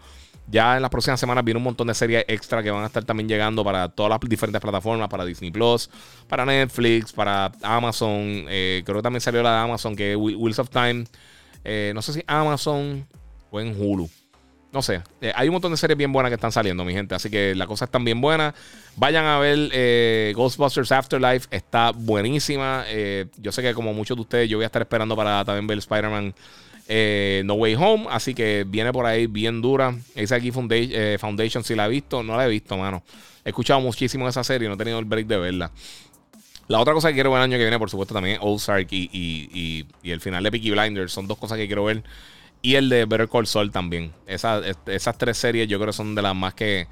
Ya en las próximas semanas viene un montón de series extra que van a estar también llegando para todas las diferentes plataformas, para Disney Plus, para Netflix, para Amazon. Eh, creo que también salió la de Amazon, que es Wheels of Time. no sé si Amazon o en Hulu. No sé, eh, hay un montón de series bien buenas que están saliendo, mi gente. Así que la cosa está bien buena. Vayan a ver eh, Ghostbusters Afterlife. Está buenísima. Eh, yo sé que como muchos de ustedes, yo voy a estar esperando para también ver Spider-Man No Way Home. Así que viene por ahí bien dura. Esa aquí Foundation, si la he visto, no la he visto, mano. He escuchado muchísimo esa serie y no he tenido el break de verla. La otra cosa que quiero ver el año que viene, por supuesto, también es Ozark y, y, y el final de Peaky Blinders. Son dos cosas que quiero ver. Y el de Better Call Saul también. esas tres series yo creo que son de las más que,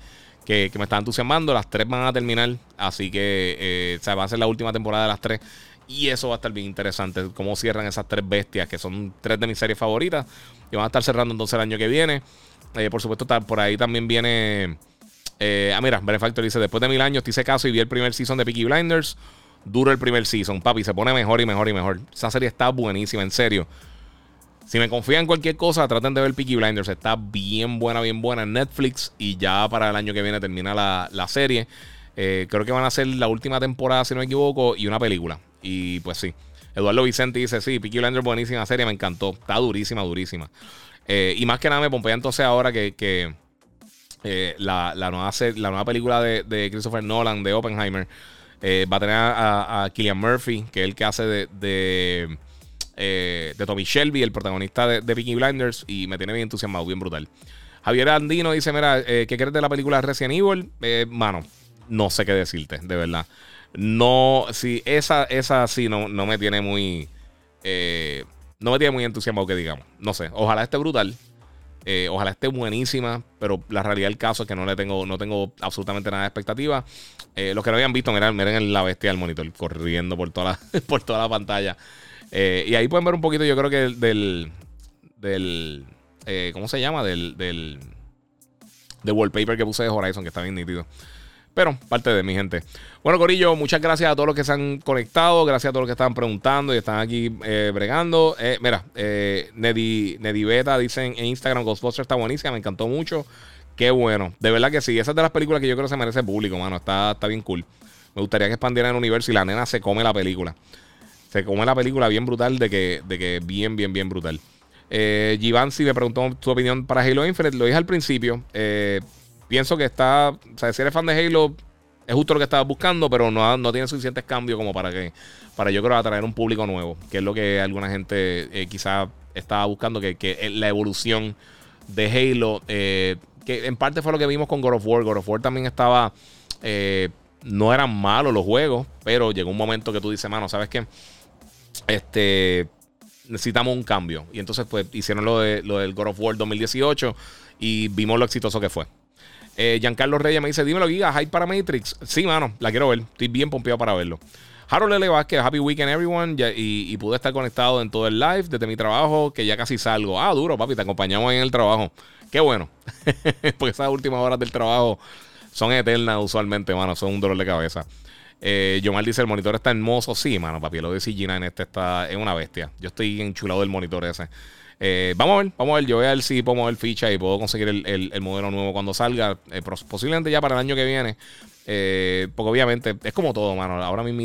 me están entusiasmando. Las tres van a terminar. Así que eh, va a ser la última temporada de las tres. Y eso va a estar bien interesante. Cómo cierran esas tres bestias, que son tres de mis series favoritas. Y van a estar cerrando entonces el año que viene. Eh, por supuesto, por ahí también viene. Eh, ah, mira, Benefactor dice: Después de mil años te hice caso y vi el primer season de Peaky Blinders. Duro el primer season, papi. Se pone mejor y mejor y mejor. Esa serie está buenísima, en serio. Si me confían cualquier cosa, traten de ver Peaky Blinders. Está bien buena, bien buena en Netflix. Y ya para el año que viene termina la, serie. Eh, creo que van a ser la última temporada, si no me equivoco, y una película. Y pues sí. Eduardo Vicente dice: Sí, Peaky Blinders, buenísima serie, me encantó. Está durísima, durísima. Eh, y más que nada me pompea entonces ahora que, eh, la, nueva la nueva película de, Christopher Nolan, de Oppenheimer, va a tener a, a, Killian Murphy, que es el que hace de eh, de Tommy Shelby, el protagonista de, de Blinders, y me tiene bien entusiasmado, bien brutal. Javier Andino dice: Mira, eh, ¿qué crees de la película Resident Evil? Eh, mano, no sé qué decirte, de verdad. No, si esa, esa sí no, no me tiene muy. no me tiene muy entusiasmado, que digamos. No sé, ojalá esté brutal. ojalá esté buenísima, pero la realidad del caso es que no le tengo, no tengo absolutamente nada de expectativa. los que no habían visto, miren, miren la bestia del monitor corriendo por toda la, por toda la pantalla. Eh, y ahí pueden ver un poquito, yo creo que del. del eh, ¿Cómo se llama? Del, del. del wallpaper que puse de Horizon, que está bien nítido. Pero parte de mi gente. Bueno, Corillo, muchas gracias a todos los que se han conectado. Gracias a todos los que están preguntando y están aquí eh, bregando. mira, eh, Nedi, Beta dicen en Instagram: Ghostbusters está buenísima, me encantó mucho. Qué bueno. De verdad que sí. Esa es de las películas que yo creo que se merece público, mano. Está, está bien cool. Me gustaría que expandieran el universo y la nena se come la película. Se come la película bien brutal, de que, de que bien, bien, bien brutal. Eh, Givanci me preguntó tu opinión para Halo Infinite. Lo dije al principio. Eh, pienso que está. O sea, si eres fan de Halo, es justo lo que estabas buscando, pero no, no tiene suficientes cambios como para que para yo creo atraer un público nuevo, que es lo que alguna gente eh, quizá estaba buscando, que, que la evolución de Halo, eh, que en parte fue lo que vimos con God of War. God of War también estaba, eh, no eran malos los juegos, pero llegó un momento que tú dices, mano, ¿sabes qué? Este, necesitamos un cambio. Y entonces pues hicieron lo, de, lo del God of War 2018 y vimos lo exitoso que fue. Eh, Giancarlo Reyes me dice: Dímelo, Giga, hype para Matrix. Sí, mano, la quiero ver. Estoy bien pompeado para verlo. Harold L. Vázquez, happy weekend everyone. y, pude estar conectado en todo el live desde mi trabajo, que ya casi salgo. Ah, duro, papi, te acompañamos en el trabajo. Qué bueno. Porque esas últimas horas del trabajo son eternas usualmente, mano. Son un dolor de cabeza. Eh, dice: el monitor está hermoso. Sí, mano, papi. Lo de CG9 este está, es una bestia. Yo estoy enchulado del monitor ese. Eh, vamos a ver, vamos a ver. Yo voy a ver si puedo mover ficha y puedo conseguir el, modelo nuevo cuando salga. Eh, posiblemente ya para el año que viene. Eh, porque obviamente es como todo, mano. Ahora mismo.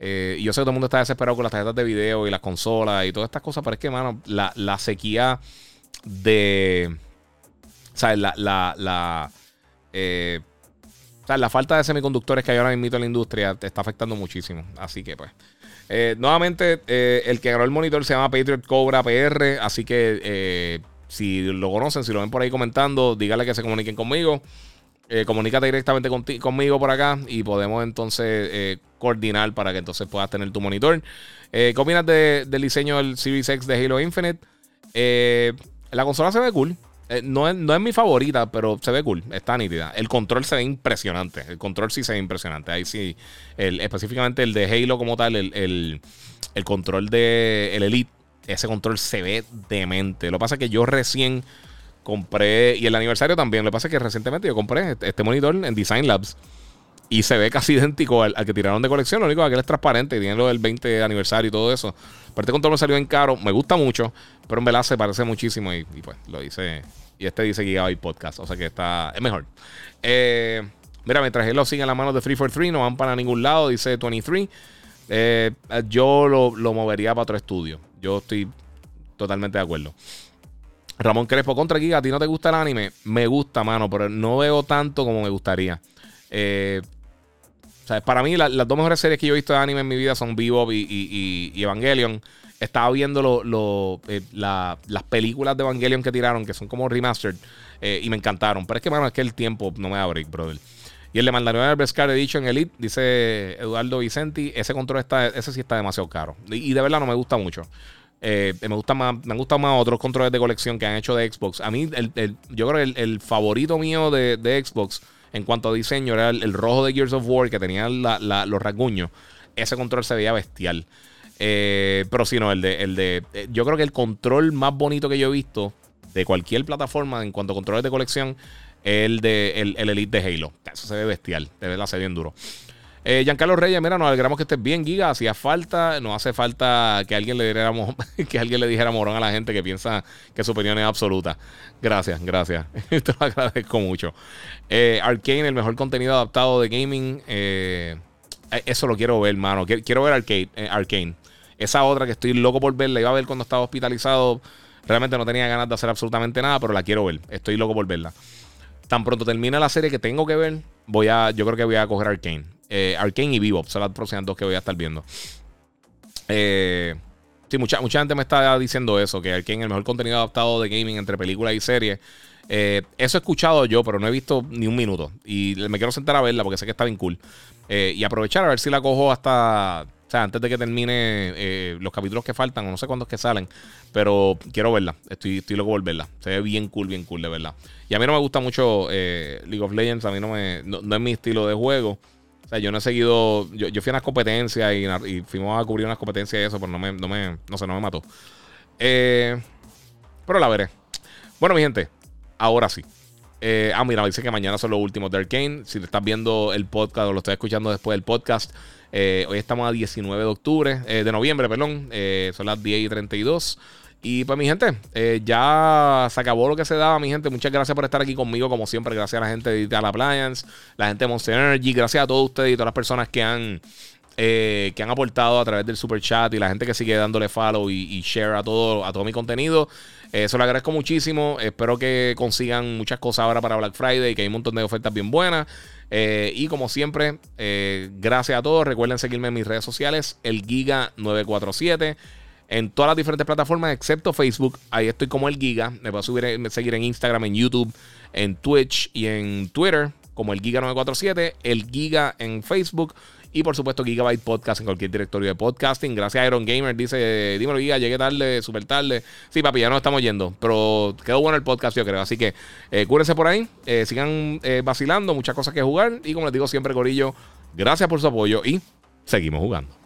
y yo sé que todo el mundo está desesperado con las tarjetas de video y las consolas y todas estas cosas. Pero es que, mano, la, sequía de. ¿Sabes? La. la, la la falta de semiconductores que hay ahora mismo en la industria te está afectando muchísimo. Así que, pues. Eh, nuevamente, eh, el que ganó el monitor se llama Patriot Cobra PR. Así que eh, si lo conocen, si lo ven por ahí comentando, dígale que se comuniquen conmigo. comunícate directamente conmigo por acá y podemos entonces coordinar para que entonces puedas tener tu monitor. ¿Qué opinas del diseño del Series X de Halo Infinite? la consola se ve cool. Eh, no, es, mi favorita, pero se ve cool. Está nítida. El control se ve impresionante. El control sí se ve impresionante. Ahí sí. El, específicamente el de Halo como tal, el, control de el Elite. Ese control se ve demente. Lo que pasa es que yo recién compré. Y el aniversario también. Lo que pasa es que recientemente yo compré este, este monitor en Design Labs. Y se ve casi idéntico al, que tiraron de colección. Lo único es que él es transparente y tiene lo del 20 aniversario y todo eso. Pero este control me salió en caro. Me gusta mucho. Pero en verdad se parece muchísimo. Y, pues lo dice. Y este dice Gigabyte Podcast. O sea que está. Es mejor. Eh, mira, mientras él lo sigue en las manos de 343, no van para ningún lado. Dice 23. Eh, yo lo, lo movería para otro estudio. Yo estoy totalmente de acuerdo. Ramón Crespo contra Giga, ¿a ti no te gusta el anime? Me gusta, mano, pero no veo tanto como me gustaría. Eh, para mí, las dos mejores series que yo he visto de anime en mi vida son Bebop y, Evangelion. Estaba viendo eh, las películas de Evangelion que tiraron, que son como remastered, eh, y me encantaron. Pero es que, mano, es que el tiempo no me da break, brother. Y el de Mandalorian Best Card Edition Elite, dice Eduardo Vicenti, ese control está, ese sí está demasiado caro. Y, de verdad no me gusta mucho. Eh, me, gusta más, me han gustado más otros controles de colección que han hecho de Xbox. A mí, el, yo creo que el, favorito mío de Xbox en cuanto a diseño, era el, rojo de Gears of War que tenía los rasguños. Ese control se veía bestial. Eh, pero sí, no, el de, el de. Eh, yo creo que el control más bonito que yo he visto de cualquier plataforma en cuanto a controles de colección el de el, Elite de Halo. Eso se ve bestial, de verdad se ve bien duro. Eh, Giancarlo Reyes, mira, nos alegramos que estés bien, Giga. Hacía falta, no hace falta que alguien le dijera, que alguien le dijera morón a la gente que piensa que su opinión es absoluta. Gracias, gracias. Te lo agradezco mucho. Eh, Arcane, el mejor contenido adaptado de gaming. Eh, eso lo quiero ver, hermano. Quiero ver Arcade, eh, Arcane. Esa otra que estoy loco por verla, iba a ver cuando estaba hospitalizado. Realmente no tenía ganas de hacer absolutamente nada, pero la quiero ver. Estoy loco por verla. Tan pronto termine la serie que tengo que ver, voy a, yo creo que voy a coger Arcane. Eh, Arcane y Bebop son las próximas dos que voy a estar viendo. Eh, sí, mucha, mucha gente me está diciendo eso, que Arkane es el mejor contenido adaptado de gaming entre películas y series. Eh, eso he escuchado yo, pero no he visto ni un minuto. Y me quiero sentar a verla porque sé que está bien cool. Eh, y aprovechar a ver si la cojo hasta. O sea, antes de que termine eh, los capítulos que faltan, o no sé cuántos que salen. Pero quiero verla. Estoy, estoy loco por verla. Se ve bien cool, bien cool, de verdad. Y a mí no me gusta mucho League of Legends. A mí no, me, no, es mi estilo de juego. O sea, yo no he seguido. Yo, yo fui a unas competencias y, fuimos a cubrir unas competencias y eso, pero no me, no me, no sé, no me mató. pero la veré. Bueno, mi gente, ahora sí. Eh, ah, mira, dice que mañana son los últimos de Arkane. Si te estás viendo el podcast o lo estás escuchando después del podcast, eh, hoy estamos a 19 de octubre, eh, de noviembre, perdón. son las 10 y 32. Y pues, mi gente, ya se acabó lo que se daba, mi gente. Muchas gracias por estar aquí conmigo, como siempre. Gracias a la gente de Digital Appliance, la gente de Monster Energy. Gracias a todos ustedes y todas las personas que han eh, que han aportado a través del super chat y la gente que sigue dándole follow y, share a todo, a todo mi contenido. Eh, eso lo agradezco muchísimo. Espero que consigan muchas cosas ahora para Black Friday, que hay un montón de ofertas bien buenas. Eh, y como siempre, gracias a todos. Recuerden seguirme en mis redes sociales, el Giga947. En todas las diferentes plataformas, excepto Facebook. Ahí estoy como el Giga. Me puedo subir, seguir en Instagram, en YouTube, en Twitch y en Twitter como el Giga947. El Giga en Facebook. Y por supuesto, Gigabyte Podcast en cualquier directorio de podcasting. Gracias a Iron Gamer. Dice, dímelo, Giga, llegué tarde, súper tarde. Sí, papi, ya no estamos yendo. Pero quedó bueno el podcast, yo creo. Así que eh, cúrense por ahí. Eh, sigan eh, vacilando. Muchas cosas que jugar. Y como les digo siempre, Corillo, gracias por su apoyo y seguimos jugando.